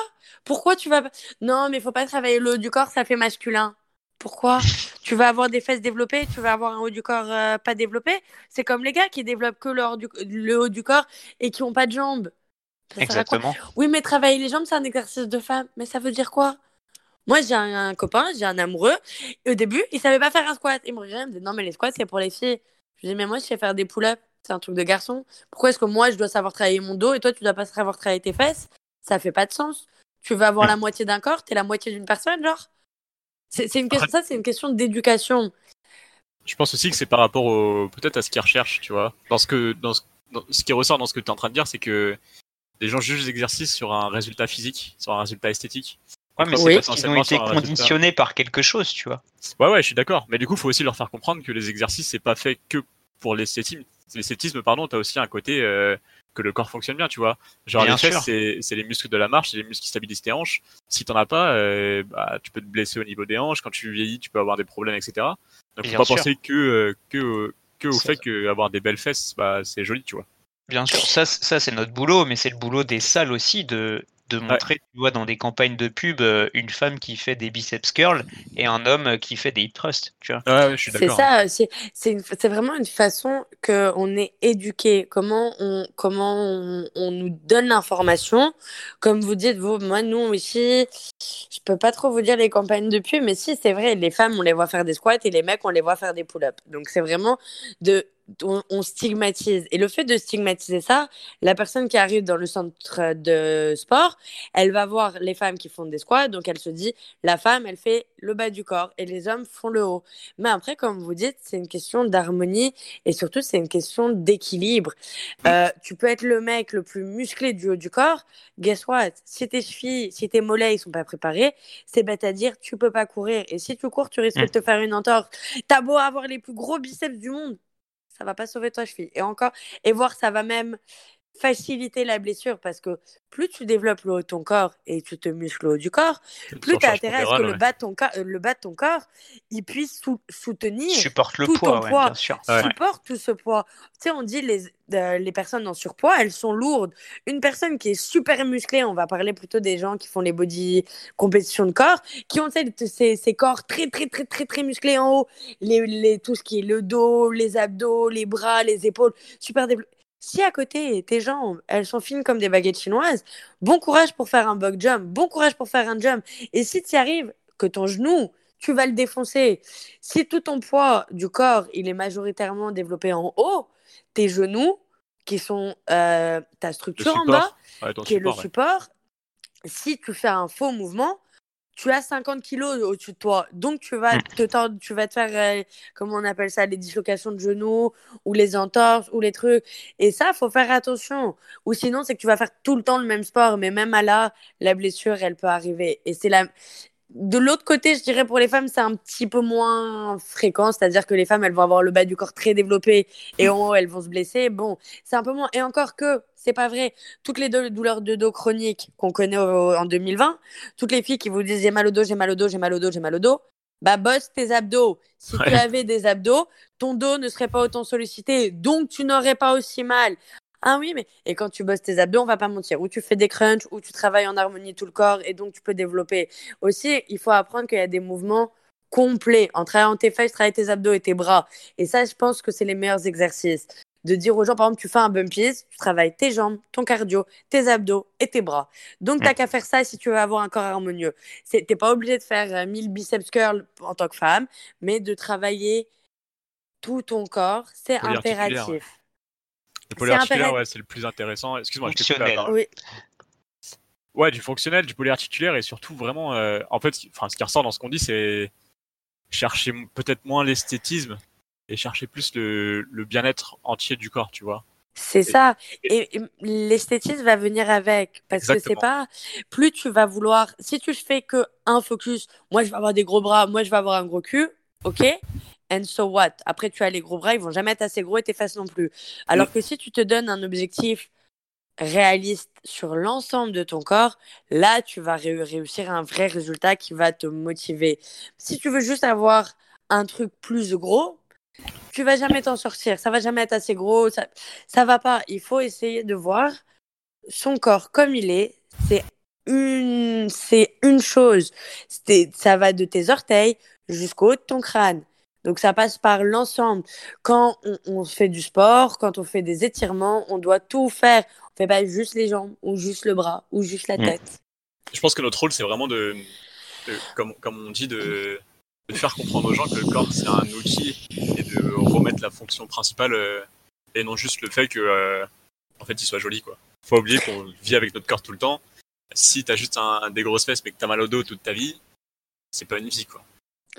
Pourquoi tu vas. Non, mais faut pas travailler le haut du corps, ça fait masculin. Pourquoi Tu vas avoir des fesses développées, tu vas avoir un haut du corps euh, pas développé. C'est comme les gars qui développent que le haut du, corps et qui n'ont pas de jambes. Exactement. Oui, mais travailler les jambes, c'est un exercice de femme. Mais ça veut dire quoi? Moi, j'ai un, copain, j'ai un amoureux. au début, il savait pas faire un squat. Il me regarde, il me dit non, mais les squats, c'est pour les filles. Je lui dis, mais moi, je sais faire des pull-ups. C'est un truc de garçon. Pourquoi est-ce que moi, je dois savoir travailler mon dos et toi, tu dois pas savoir travailler tes fesses? Ça fait pas de sens. Tu veux avoir la moitié d'un corps, t'es la moitié d'une personne, genre c'est une question, ça, c'est une question d'éducation. Je pense aussi que c'est par rapport au, peut-être à ce qu'ils recherchent, tu vois. Dans ce que, dans ce, qui ressort dans ce que tu es en train de dire, c'est que les gens jugent les exercices sur un résultat physique, sur un résultat esthétique. Ouais, mais c'est parce qu'ils ont été conditionnés par quelque chose, tu vois. Ouais, ouais, je suis d'accord. Mais du coup, il faut aussi leur faire comprendre que les exercices, c'est pas fait que pour l'esthétisme. L'esthétisme, pardon, t'as aussi un côté euh, que le corps fonctionne bien, tu vois. Genre les fesses, c'est les muscles de la marche, c'est les muscles qui stabilisent tes hanches. Si t'en as pas, euh, bah, tu peux te blesser au niveau des hanches. Quand tu vieillis, tu peux avoir des problèmes, etc. Donc, faut pas penser que euh, que que au fait qu'avoir des belles fesses, bah, c'est joli, tu vois. Bien sûr, ça, ça c'est notre boulot, mais c'est le boulot des salles aussi de, de montrer, tu vois, dans des campagnes de pub, euh, une femme qui fait des biceps curls et un homme qui fait des hip thrusts, tu vois. Ouais, je suis d'accord. C'est ça, c'est vraiment une façon qu'on est éduqué, comment on, comment on, nous donne l'information. Comme vous dites, vous, moi, nous, ici, je peux pas trop vous dire les campagnes de pub, mais si, c'est vrai, les femmes, on les voit faire des squats et les mecs, on les voit faire des pull-ups. Donc, c'est vraiment de on, stigmatise. Et le fait de stigmatiser ça, la personne qui arrive dans le centre de sport, elle va voir les femmes qui font des squats, donc elle se dit, la femme, elle fait le bas du corps et les hommes font le haut. Mais après, comme vous dites, c'est une question d'harmonie et surtout, c'est une question d'équilibre. Euh, tu peux être le mec le plus musclé du haut du corps, guess what? Si tes chevilles, si tes mollets, ils sont pas préparés, c'est bête à dire, tu peux pas courir. Et si tu cours, tu risques de te faire une entorse. T'as beau avoir les plus gros biceps du monde, ça va pas sauver ta cheville. Et encore, et voir, ça va même faciliter la blessure parce que plus tu développes le haut de ton corps et tu te muscles le haut du corps, plus tu as intérêt à ce que le, bas de ton corps, le bas de ton corps il puisse soutenir supporte le tout poids, ton poids, bien sûr. supporte tout ce poids. Tu sais, on dit les, euh, les personnes en surpoids, elles sont lourdes. Une personne qui est super musclée, on va parler plutôt des gens qui font les body compétitions de corps, qui ont ces, ces corps très très très très très musclés en haut, les, les, tout ce qui est le dos, les abdos, les bras, les épaules, super développés si à côté, tes jambes, elles sont fines comme des baguettes chinoises, bon courage pour faire un bug jump, bon courage pour faire un jump. Et si tu y arrives, que ton genou, tu vas le défoncer. Si tout ton poids du corps, il est majoritairement développé en haut, tes genoux, qui sont euh, ta structure en bas, qui est le support, si tu fais un faux mouvement, tu as 50 kilos au-dessus de toi. Donc, tu vas, mm. te, tu vas te faire, euh, comment on appelle ça, les dislocations de genoux ou les entorses ou les trucs. Et ça, faut faire attention. Ou sinon, c'est que tu vas faire tout le temps le même sport. Mais même à là, la blessure, elle peut arriver. Et c'est la, de l'autre côté, je dirais pour les femmes, c'est un petit peu moins fréquent, c'est-à-dire que les femmes, elles vont avoir le bas du corps très développé et en haut, elles vont se blesser. Bon, c'est un peu moins. Et encore que, c'est pas vrai. Toutes les douleurs de dos chroniques qu'on connaît en 2020, toutes les filles qui vous disent j'ai mal au dos, j'ai mal au dos, j'ai mal au dos, j'ai mal au dos, bah bosse tes abdos. Si tu avais des abdos, ton dos ne serait pas autant sollicité, donc tu n'aurais pas aussi mal. Ah oui, mais et quand tu bosses tes abdos, on va pas mentir, ou tu fais des crunchs, ou tu travailles en harmonie tout le corps, et donc tu peux développer. Aussi, il faut apprendre qu'il y a des mouvements complets. En travaillant tes fesses, travailler tes abdos et tes bras. Et ça, je pense que c'est les meilleurs exercices. De dire aux gens, par exemple, tu fais un bumpies, tu travailles tes jambes, ton cardio, tes abdos et tes bras. Donc, tu n'as mm. qu'à faire ça si tu veux avoir un corps harmonieux. Tu n'es pas obligé de faire 1000 euh, biceps curls en tant que femme, mais de travailler tout ton corps, c'est impératif. Le polyarticulaire, ouais, c'est le plus intéressant. Excuse-moi, je Oui. Ouais, du fonctionnel, du polyarticulaire et surtout vraiment, euh, en fait, enfin, ce qui ressort dans ce qu'on dit, c'est chercher peut-être moins l'esthétisme et chercher plus le, le bien-être entier du corps, tu vois. C'est ça. Et, l'esthétisme va venir avec. Parce que c'est pas. Plus tu vas vouloir. Si tu fais que un focus, moi je vais avoir des gros bras, moi je vais avoir un gros cul, ok? And so what? Après, tu as les gros bras, ils vont jamais être assez gros et tes fesses non plus. Alors mm. que si tu te donnes un objectif réaliste sur l'ensemble de ton corps, là, tu vas réussir un vrai résultat qui va te motiver. Si tu veux juste avoir un truc plus gros, tu vas jamais t'en sortir. Ça va jamais être assez gros. Ça, ça va pas. Il faut essayer de voir son corps comme il est. C'est une, c'est une chose. Ça va de tes orteils jusqu'au haut de ton crâne. Donc ça passe par l'ensemble. Quand on, fait du sport, quand on fait des étirements, on doit tout faire. On fait pas juste les jambes ou juste le bras ou juste la mm. tête. Je pense que notre rôle c'est vraiment de, comme, comme, on dit, de, de, faire comprendre aux gens que le corps c'est un outil et de remettre la fonction principale euh, et non juste le fait que euh, en fait il soit joli quoi. Faut oublier qu'on vit avec notre corps tout le temps. Si t'as juste un, des grosses fesses mais que t'as mal au dos toute ta vie, c'est pas une vie quoi.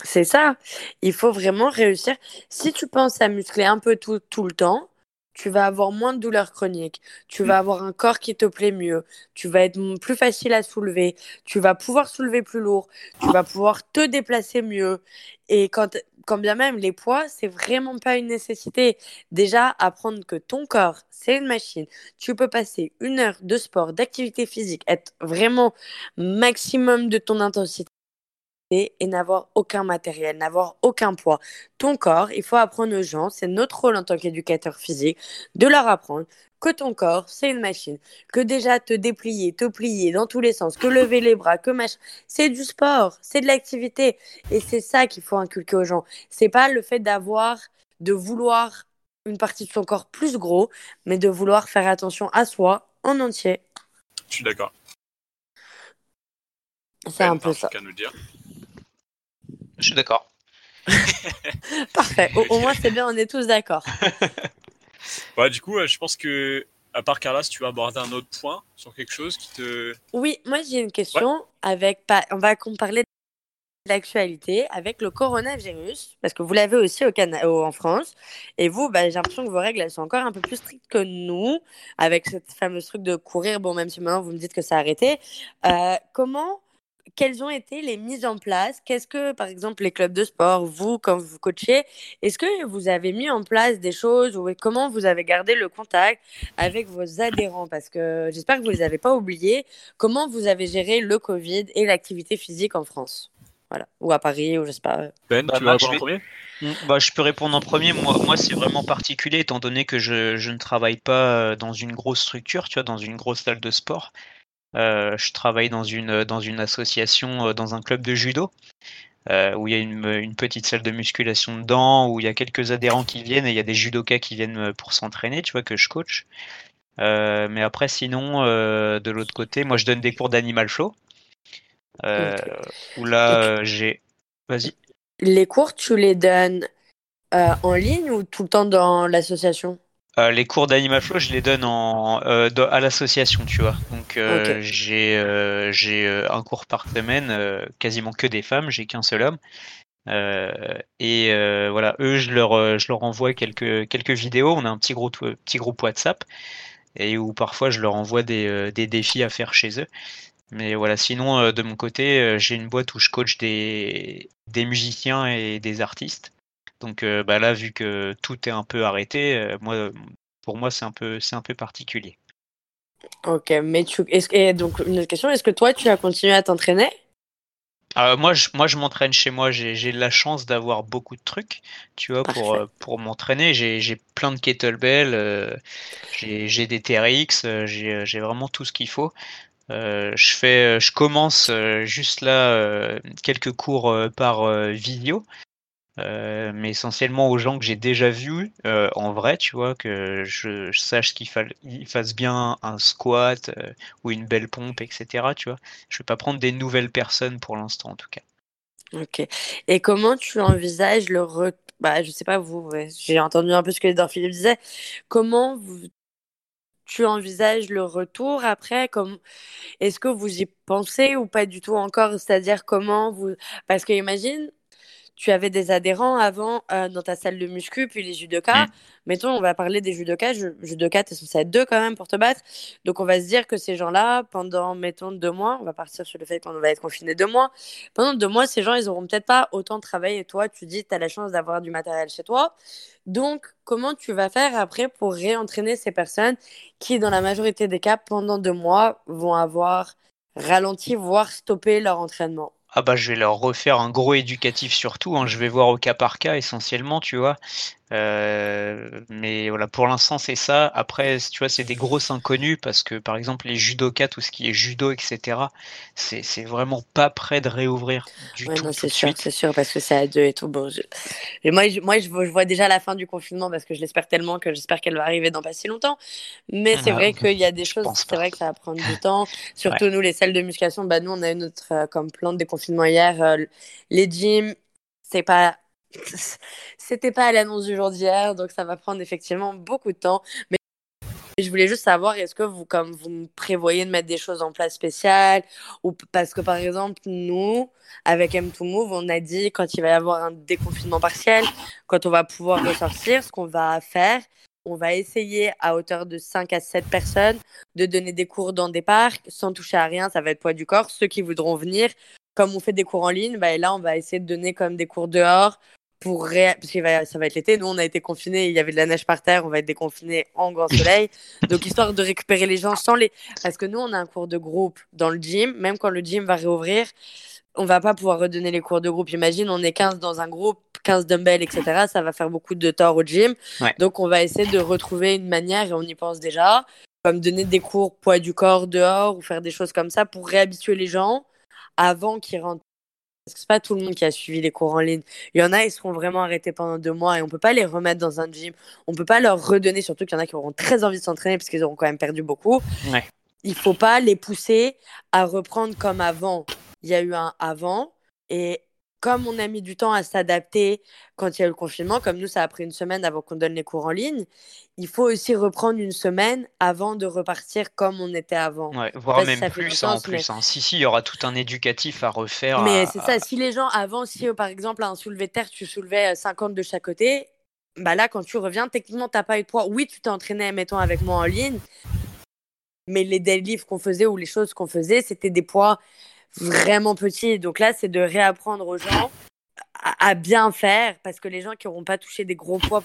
C'est ça. Il faut vraiment réussir. Si tu penses à muscler un peu tout, tout le temps, tu vas avoir moins de douleurs chroniques, tu vas mm. avoir un corps qui te plaît mieux, tu vas être plus facile à soulever, tu vas pouvoir soulever plus lourd, tu vas pouvoir te déplacer mieux. Et quand, quand bien même les poids, c'est vraiment pas une nécessité. Déjà, apprendre que ton corps, c'est une machine. Tu peux passer une heure de sport, d'activité physique, être vraiment maximum de ton intensité et n'avoir aucun matériel, n'avoir aucun poids. Ton corps, il faut apprendre aux gens, c'est notre rôle en tant qu'éducateur physique, de leur apprendre que ton corps, c'est une machine, que déjà te déplier, te plier dans tous les sens, que lever les bras, que machin, c'est du sport, c'est de l'activité. Et c'est ça qu'il faut inculquer aux gens. C'est pas le fait d'avoir, de vouloir une partie de son corps plus gros, mais de vouloir faire attention à soi en entier. Je suis d'accord. C'est un peu ça. Nous dire. Je suis d'accord. Parfait. Au, moins, c'est bien, on est tous d'accord. ouais, du coup, je pense que, à part Carla, si tu veux aborder un autre point sur quelque chose qui te. Oui, moi, j'ai une question. Avec, on va parler de l'actualité avec le coronavirus, parce que vous l'avez aussi au Canada, en France. Et vous, bah, j'ai l'impression que vos règles, elles sont encore un peu plus strictes que nous, avec cette fameuse truc de courir. Bon, même si maintenant vous me dites que ça a arrêté. Euh, comment quelles ont été les mises en place? Qu'est-ce que, par exemple, les clubs de sport, vous, quand vous coachez, est-ce que vous avez mis en place des choses ou comment vous avez gardé le contact avec vos adhérents? Parce que j'espère que vous ne les avez pas oubliés. Comment vous avez géré le Covid et l'activité physique en France? Voilà. Ou à Paris, ou je sais pas. Ben, tu bah, veux répondre en premier? mm, bah, Je peux répondre en premier. Moi, moi c'est vraiment particulier étant donné que je, je, ne travaille pas euh, dans une grosse structure, tu vois, dans une grosse salle de sport. Euh, je travaille dans une, dans une association, euh, dans un club de judo, euh, où il y a une, une, petite salle de musculation dedans, où il y a quelques adhérents qui viennent et il y a des judokas qui viennent pour s'entraîner, tu vois, que je coach. mais après, sinon, de l'autre côté, moi je donne des cours d'animal flow. Où là, j'ai. Vas-y. Les cours, tu les donnes en ligne ou tout le temps dans l'association? Euh, les cours d'Animal Flow, je les donne en, euh, à l'association, tu vois. Donc euh, j'ai j'ai un cours par semaine, quasiment que des femmes, j'ai qu'un seul homme. et voilà, eux, je leur, je leur envoie quelques, quelques vidéos. On a un petit groupe, petit groupe WhatsApp et où parfois je leur envoie des, des défis à faire chez eux. Mais voilà, sinon, de mon côté, j'ai une boîte où je coach des, des musiciens et des artistes. Donc euh, bah là, vu que tout est un peu arrêté, euh, moi, pour moi, c'est un peu, c'est un peu particulier. Ok, mais tu, est donc une autre question, est-ce que toi, tu as continué à t'entraîner? Euh, moi, je, moi, je m'entraîne chez moi. J'ai la chance d'avoir beaucoup de trucs, tu vois, pour, pour m'entraîner. J'ai plein de kettlebells, j'ai des TRX, j'ai vraiment tout ce qu'il faut. je fais, je commence juste là quelques cours par vidéo. Euh, mais essentiellement aux gens que j'ai déjà vus euh, en vrai, tu vois, que je, sache qu'ils fassent bien un squat euh, ou une belle pompe, etc. Tu vois, je vais pas prendre des nouvelles personnes pour l'instant en tout cas. Ok. Et comment tu envisages le re... bah, je sais pas vous, j'ai entendu un peu ce que Edouard Philippe disait. Comment tu envisages le retour après? Comme est-ce que vous y pensez ou pas du tout encore? C'est-à-dire comment vous parce que imagine tu avais des adhérents avant euh, dans ta salle de muscu, puis les judokas. Mm. Mettons, on va parler des judokas. Judokas, tu es censé être deux quand même pour te battre. Donc, on va se dire que ces gens-là, pendant, mettons, deux mois, on va partir sur le fait qu'on va être confiné deux mois. Pendant deux mois, ces gens, ils auront peut-être pas autant de travail. Et toi, tu dis, tu as la chance d'avoir du matériel chez toi. Donc, comment tu vas faire après pour réentraîner ces personnes qui, dans la majorité des cas, pendant deux mois, vont avoir ralenti, voire stoppé leur entraînement? Ah bah je vais leur refaire un gros éducatif surtout, hein. je vais voir au cas par cas essentiellement, tu vois. Euh, mais voilà, pour l'instant c'est ça. Après, tu vois, c'est des grosses inconnues parce que par exemple les judokas, tout ce qui est judo, etc., c'est vraiment pas prêt de réouvrir du tout. c'est sûr, c'est sûr, parce que c'est à deux et tout. Bon, et moi, je, moi je, vois déjà la fin du confinement parce que je l'espère tellement que j'espère qu'elle va arriver dans pas si longtemps. Mais c'est ah, vrai qu'il y a des choses, c'est vrai que ça va prendre du temps. Surtout nous, les salles de musculation, bah nous on a eu notre euh, comme plan de déconfinement hier. Euh, les gyms, c'est pas c'était pas à l'annonce du jour d'hier, donc ça va prendre effectivement beaucoup de temps. Mais je voulais juste savoir, est-ce que vous, comme vous prévoyez de mettre des choses en place spéciales ou parce que par exemple nous, avec M2Move, on a dit quand il va y avoir un déconfinement partiel, quand on va pouvoir ressortir, ce qu'on va faire, on va essayer à hauteur de 5 à 7 personnes de donner des cours dans des parcs sans toucher à rien, ça va être poids du corps. Ceux qui voudront venir, comme on fait des cours en ligne, bah, là on va essayer de donner comme des cours dehors pour parce que ça va être l'été. Nous on a été confinés, il y avait de la neige par terre, on va être déconfinés en grand soleil. Donc histoire de récupérer les gens sans les parce que nous on a un cours de groupe dans le gym, même quand le gym va réouvrir, on va pas pouvoir redonner les cours de groupe. Imagine, on est 15 dans un groupe, 15 dumbbells, etc. Ça va faire beaucoup de tort au gym. Donc, on va essayer de retrouver une manière, et on y pense déjà, comme donner des cours poids du corps dehors ou faire des choses comme ça pour réhabituer les gens avant qu'ils rentrent. Parce que c'est pas tout le monde qui a suivi les cours en ligne. Il y en a, ils seront vraiment arrêtés pendant deux mois et on peut pas les remettre dans un gym. On peut pas leur redonner, surtout qu'il y en a qui auront très envie de s'entraîner parce qu'ils auront quand même perdu beaucoup. Ouais. Il faut pas les pousser à reprendre comme avant il y a eu un avant. Et comme on a mis du temps à s'adapter quand il y a eu le confinement, comme nous, ça a pris une semaine avant qu'on donne les cours en ligne, il faut aussi reprendre une semaine avant de repartir comme on était avant. Ouais, voire même plus en plus. Hein. Si, si, il y aura tout un éducatif à refaire. Mais c'est ça, si les gens, avant, si par exemple, à un soulevé de terre, tu soulevais 50 de chaque côté, bah là, quand tu reviens, techniquement, tu n'as pas eu de poids. Oui, tu t'es entraîné, mettons, avec moi en ligne, mais les deadlifts qu'on faisait ou les choses qu'on faisait, c'était des poids vraiment petit. Donc là, c'est de réapprendre aux gens à, bien faire parce que les gens qui n'auront pas touché des gros poids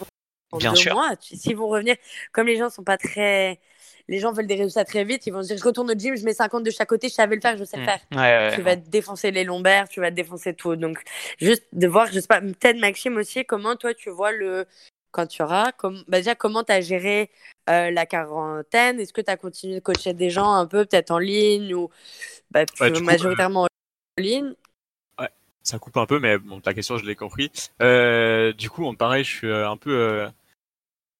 pendant deux mois, s'ils vont revenir, comme les gens sont pas très. Les gens veulent des résultats très vite, ils vont se dire je retourne au gym, je mets 50 de chaque côté, je savais le faire, je sais le mmh. faire. tu vas te défoncer les lombaires, tu vas te défoncer tout. Donc, juste de voir, je sais pas, peut-être Maxime aussi, comment toi tu vois le, quand tu auras. Comme, bah déjà, comment tu as géré euh, la quarantaine? Est-ce que tu as continué de coacher des gens un peu, peut-être en ligne ou bah, majoritairement en ligne? Ouais, ça coupe un peu, mais bon, ta question, je l'ai compris. Euh, du coup, pareil, je suis euh, un peu,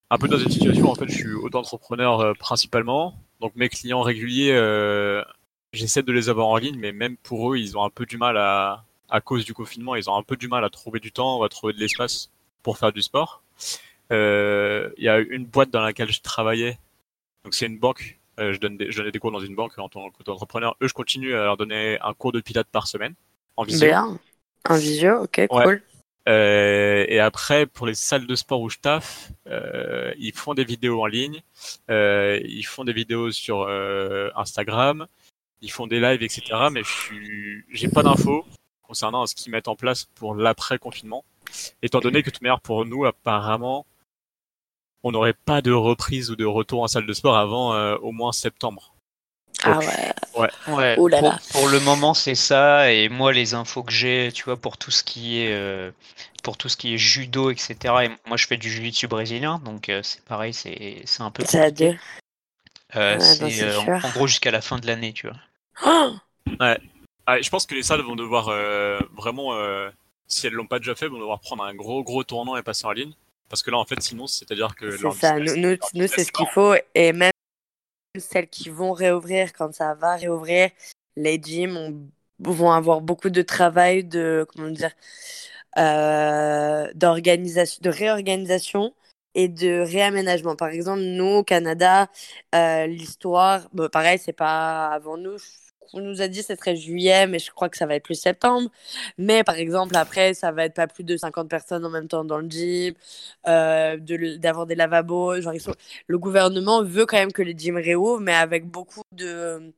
un peu dans une situation, en fait, je suis auto-entrepreneur principalement. Donc, mes clients réguliers, j'essaie de les avoir en ligne, mais même pour eux, ils ont un peu du mal à, à cause du confinement, ils ont un peu du mal à trouver du temps, à trouver de l'espace pour faire du sport. Euh, il y a une boîte dans laquelle je travaillais. Donc c'est une banque. Euh, je, donne des, je donnais des cours dans une banque en tant qu'entrepreneur. Eux, je continue à leur donner un cours de pilates par semaine en visio. Bien. En visio, ok, cool. Euh, et après, pour les salles de sport où je taffe, euh, ils font des vidéos en ligne, euh, ils font des vidéos sur euh, Instagram, ils font des lives, etc. Mais je suis, j'ai pas d'infos concernant ce qu'ils mettent en place pour l'après confinement étant donné que tout manière pour nous apparemment on n'aurait pas de reprise ou de retour en salle de sport avant euh, au moins septembre. ah ouais. Ouais. ouais. Oh pour, le moment, c'est ça. Et moi, les infos que j'ai, tu vois, pour tout ce qui est, euh, pour tout ce qui est judo, etc. Et moi, je fais du jiu-jitsu brésilien, donc euh, c'est pareil, c'est, c'est un peu. C'est à deux. c'est en, gros jusqu'à la fin de l'année, tu vois. Oh ouais. Je pense que les salles vont devoir vraiment si elles l'ont pas déjà fait, vont devoir prendre un gros gros tournant et passer en ligne. Parce que là, en fait, sinon, c'est-à-dire que... C'est ça, nous, nous, c'est ce qu'il faut. Et même celles qui vont réouvrir, quand ça va réouvrir, les gyms vont avoir beaucoup de travail de, comment dire, euh, d'organisation, de réorganisation et de réaménagement. Par exemple, nous, au Canada, euh, l'histoire, bon, pareil, c'est pas avant nous, on nous a dit que ce serait juillet, mais je crois que ça va être plus septembre. Mais par exemple, après, ça va être pas plus de 50 personnes en même temps dans le gym, euh, d'avoir des lavabos. Genre, Le gouvernement veut quand même que les gyms réouvrent, mais avec beaucoup de,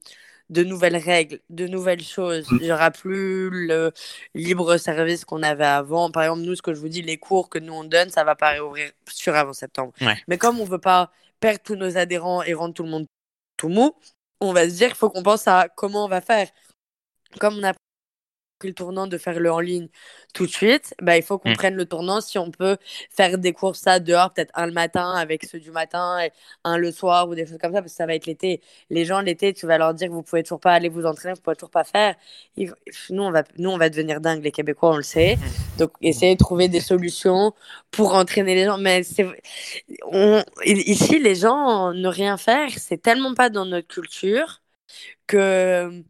de nouvelles règles, de nouvelles choses. Mm. Il n'y aura plus le libre service qu'on avait avant. Par exemple, nous, ce que je vous dis, les cours que nous on donne, ça va pas réouvrir sur avant septembre. Mais comme on veut pas perdre tous nos adhérents et rendre tout le monde tout mou, on va se dire qu'il faut qu'on pense à comment on va faire. Comme on a pris le tournant de faire le en ligne tout de suite, bah, il faut qu'on mm. prenne le tournant si on peut faire des courses ça dehors, peut-être un le matin avec ceux du matin et un le soir ou des choses comme ça, parce que ça va être l'été. Les gens, l'été, tu vas leur dire que vous pouvez toujours pas aller vous entraîner, vous pouvez toujours pas faire. Nous, on va, nous, on va devenir dingue, les Québécois, on le sait. Mm. Donc, essayer de trouver des solutions pour entraîner les gens. Mais c'est, ici, les gens, ne rien faire, c'est tellement pas dans notre culture que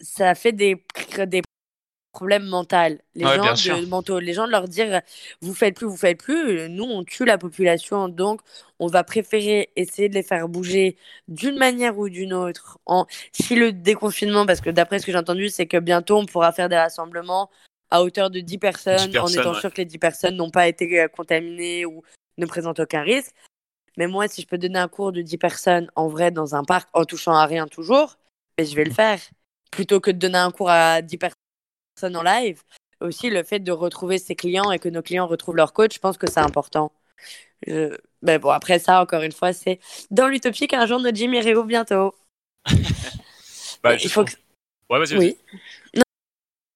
ça fait des, des problème mental. Les gens de, mentaux, les gens de leur dire vous faites plus, vous faites plus. Nous, on tue la population, donc on va préférer essayer de les faire bouger d'une manière ou d'une autre. En, si le déconfinement, parce que d'après ce que j'ai entendu, c'est que bientôt on pourra faire des rassemblements à hauteur de 10 personnes, en étant sûr que les 10 personnes n'ont pas été euh, contaminées ou ne présentent aucun risque. Mais moi, si je peux donner un cours de 10 personnes en vrai dans un parc en touchant à rien toujours, mais je vais le faire. Plutôt que de donner un cours à 10 personnes en live, aussi le fait de retrouver ses clients et que nos clients retrouvent leur coach, je pense que c'est important. Mais ben bon, après ça, encore une fois, c'est dans l'utopie qu'un jour notre gym réouvre bientôt. bah, il faut que... Ouais, vas-y. Oui.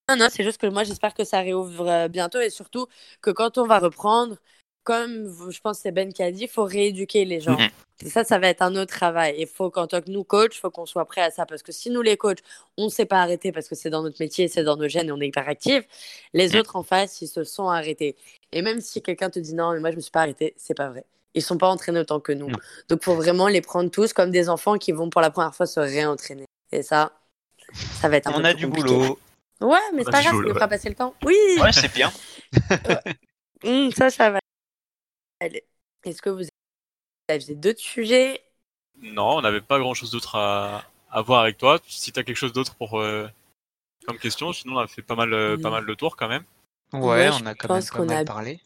Non, non, c'est juste que moi, j'espère que ça réouvre euh, bientôt et surtout que quand on va reprendre, comme je pense que c'est Ben qui a dit, il faut rééduquer les gens. Mm-hmm. ça, ça va être un autre travail. Il faut qu'en tant que nous, coach, il faut qu'on soit prêt à ça. Parce que si nous, les coachs, on ne s'est pas arrêté parce que c'est dans notre métier, c'est dans nos gènes et on est hyper actifs, les autres en face, ils se sont arrêtés. Et même si quelqu'un te dit non, mais moi, je ne me suis pas arrêté, c'est pas vrai. Ils sont pas entraînés autant que nous. Donc, il faut vraiment les prendre tous comme des enfants qui vont pour la première fois se réentraîner. Et ça, ça va être un on a du boulot. Ouais, mais c'est pas grave, ça nous fera passer le temps. Oui. Ouais, c'est bien. Hum, ça, ça va. Est-ce que vous aviez d'autres sujets? Non, on n'avait pas grand-chose d'autre à... à, voir avec toi. Si tu as quelque chose d'autre pour euh, comme question, sinon on a fait pas mal, euh, pas mal le tour quand même. Ouais, on a quand même pas mal parlé.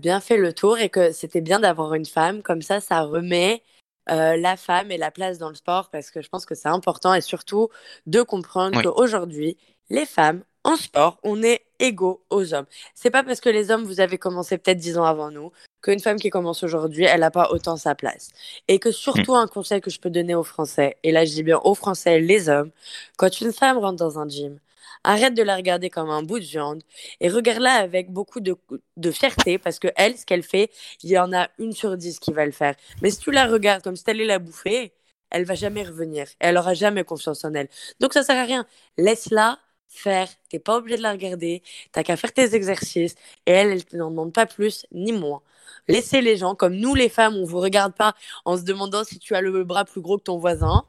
Bien fait le tour et que c'était bien d'avoir une femme comme ça, ça remet euh, la femme et la place dans le sport parce que je pense que c'est important et surtout de comprendre qu'aujourd'hui, les femmes en sport, on est égaux aux hommes. C'est pas parce que les hommes, vous avez commencé peut-être dix ans avant nous, qu'une femme qui commence aujourd'hui, elle n'a pas autant sa place. Et que surtout, un conseil que je peux donner aux Français, et là je dis bien aux Français, les hommes, quand une femme rentre dans un gym, arrête de la regarder comme un bout de viande et regarde-la avec beaucoup de, de fierté parce que elle, ce qu'elle fait, il y en a une sur dix qui va le faire. Mais si tu la regardes comme si elle allait la bouffer, elle va jamais revenir. Elle aura jamais confiance en elle. Donc ça sert à rien. Laisse-la faire. T'es pas obligé de la regarder. T'as qu'à faire tes exercices. Et elle, elle n'en demande pas plus ni moins. Laissez les gens, comme nous les femmes, on vous regarde pas en se demandant si tu as le bras plus gros que ton voisin.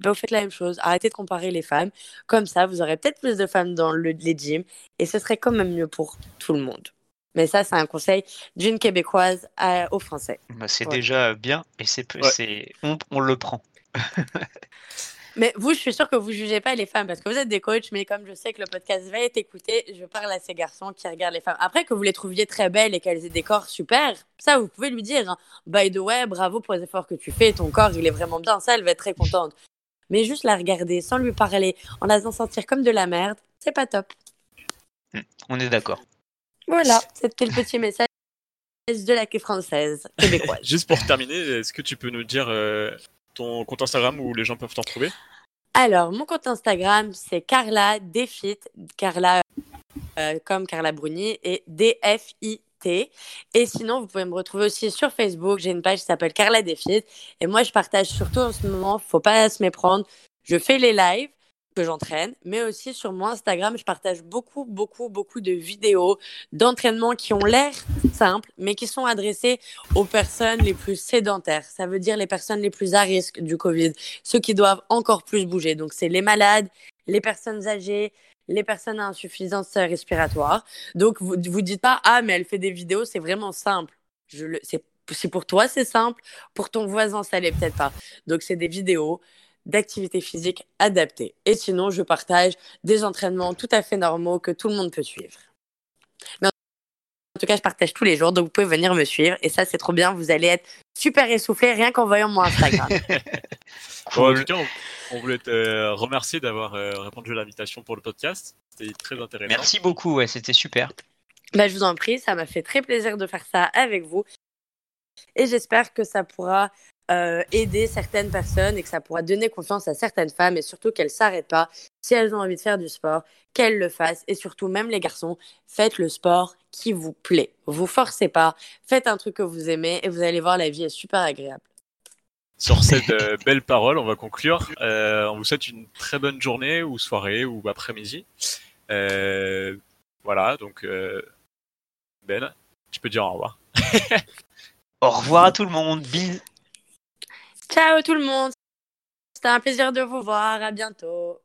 Ben, vous faites la même chose. Arrêtez de comparer les femmes. Comme ça, vous aurez peut-être plus de femmes dans le, les gyms et ce serait quand même mieux pour tout le monde. Mais ça, c'est un conseil d'une Québécoise aux Français. Bah, c'est déjà bien et c'est on, on, le prend. mais vous, je suis sûre que vous jugez pas les femmes parce que vous êtes des coachs, mais comme je sais que le podcast va être écouté, je parle à ces garçons qui regardent les femmes. Après, que vous les trouviez très belles et qu'elles aient des corps super, ça, vous pouvez lui dire. Hein. By the way, bravo pour les efforts que tu fais, ton corps, il est vraiment bien. Ça, elle va être très contente mais juste la regarder sans lui parler, en la faisant sentir comme de la merde, c'est pas top. Hmm, on est d'accord. Voilà, c'était le petit message de la queue française québécoise. Juste pour terminer, est-ce que tu peux nous dire euh, ton compte Instagram où les gens peuvent t'en trouver? Alors, mon compte Instagram, c'est Carla Defit, Carla euh, comme Carla Bruni, et D-F-I et sinon, vous pouvez me retrouver aussi sur Facebook. J'ai une page qui s'appelle Carla Défi. Et moi, je partage surtout en ce moment, faut pas se méprendre. Je fais les lives que j'entraîne, mais aussi sur mon Instagram, je partage beaucoup, beaucoup, beaucoup de vidéos d'entraînement qui ont l'air simples, mais qui sont adressées aux personnes les plus sédentaires. Ça veut dire les personnes les plus à risque du Covid, ceux qui doivent encore plus bouger. Donc, c'est les malades, les personnes âgées, les personnes à insuffisance respiratoire. Donc, vous vous dites pas, ah, mais elle fait des vidéos, c'est vraiment simple. C'est, si pour toi, c'est simple, pour ton voisin, ça l'est peut-être pas. Donc, c'est des vidéos d'activité physique adaptées. Et sinon, je partage des entraînements tout à fait normaux que tout le monde peut suivre. Mais en tout cas, je partage tous les jours, donc vous pouvez venir me suivre. Et ça, c'est trop bien. Vous allez être super essoufflé rien qu'en voyant mon Instagram. cas, on, voulait te euh, remercier d'avoir euh, répondu à l'invitation pour le podcast. C'était très intéressant. Merci beaucoup, ouais, c'était super. Bah, je vous en prie, ça m'a fait très plaisir de faire ça avec vous. Et j'espère que ça pourra euh, aider certaines personnes et que ça pourra donner confiance à certaines femmes et surtout qu'elles ne s'arrêtent pas. Si elles ont envie de faire du sport, qu'elles le fassent. Et surtout, même les garçons, faites le sport qui vous plaît. Vous forcez pas, faites un truc que vous aimez et vous allez voir, la vie est super agréable. Sur cette euh, belle parole, on va conclure. Euh, on vous souhaite une très bonne journée ou soirée ou après-midi. voilà, donc Ben, tu peux dire au revoir. au revoir à tout le monde. Bisous. Ciao tout le monde. C'était un plaisir de vous voir. À bientôt.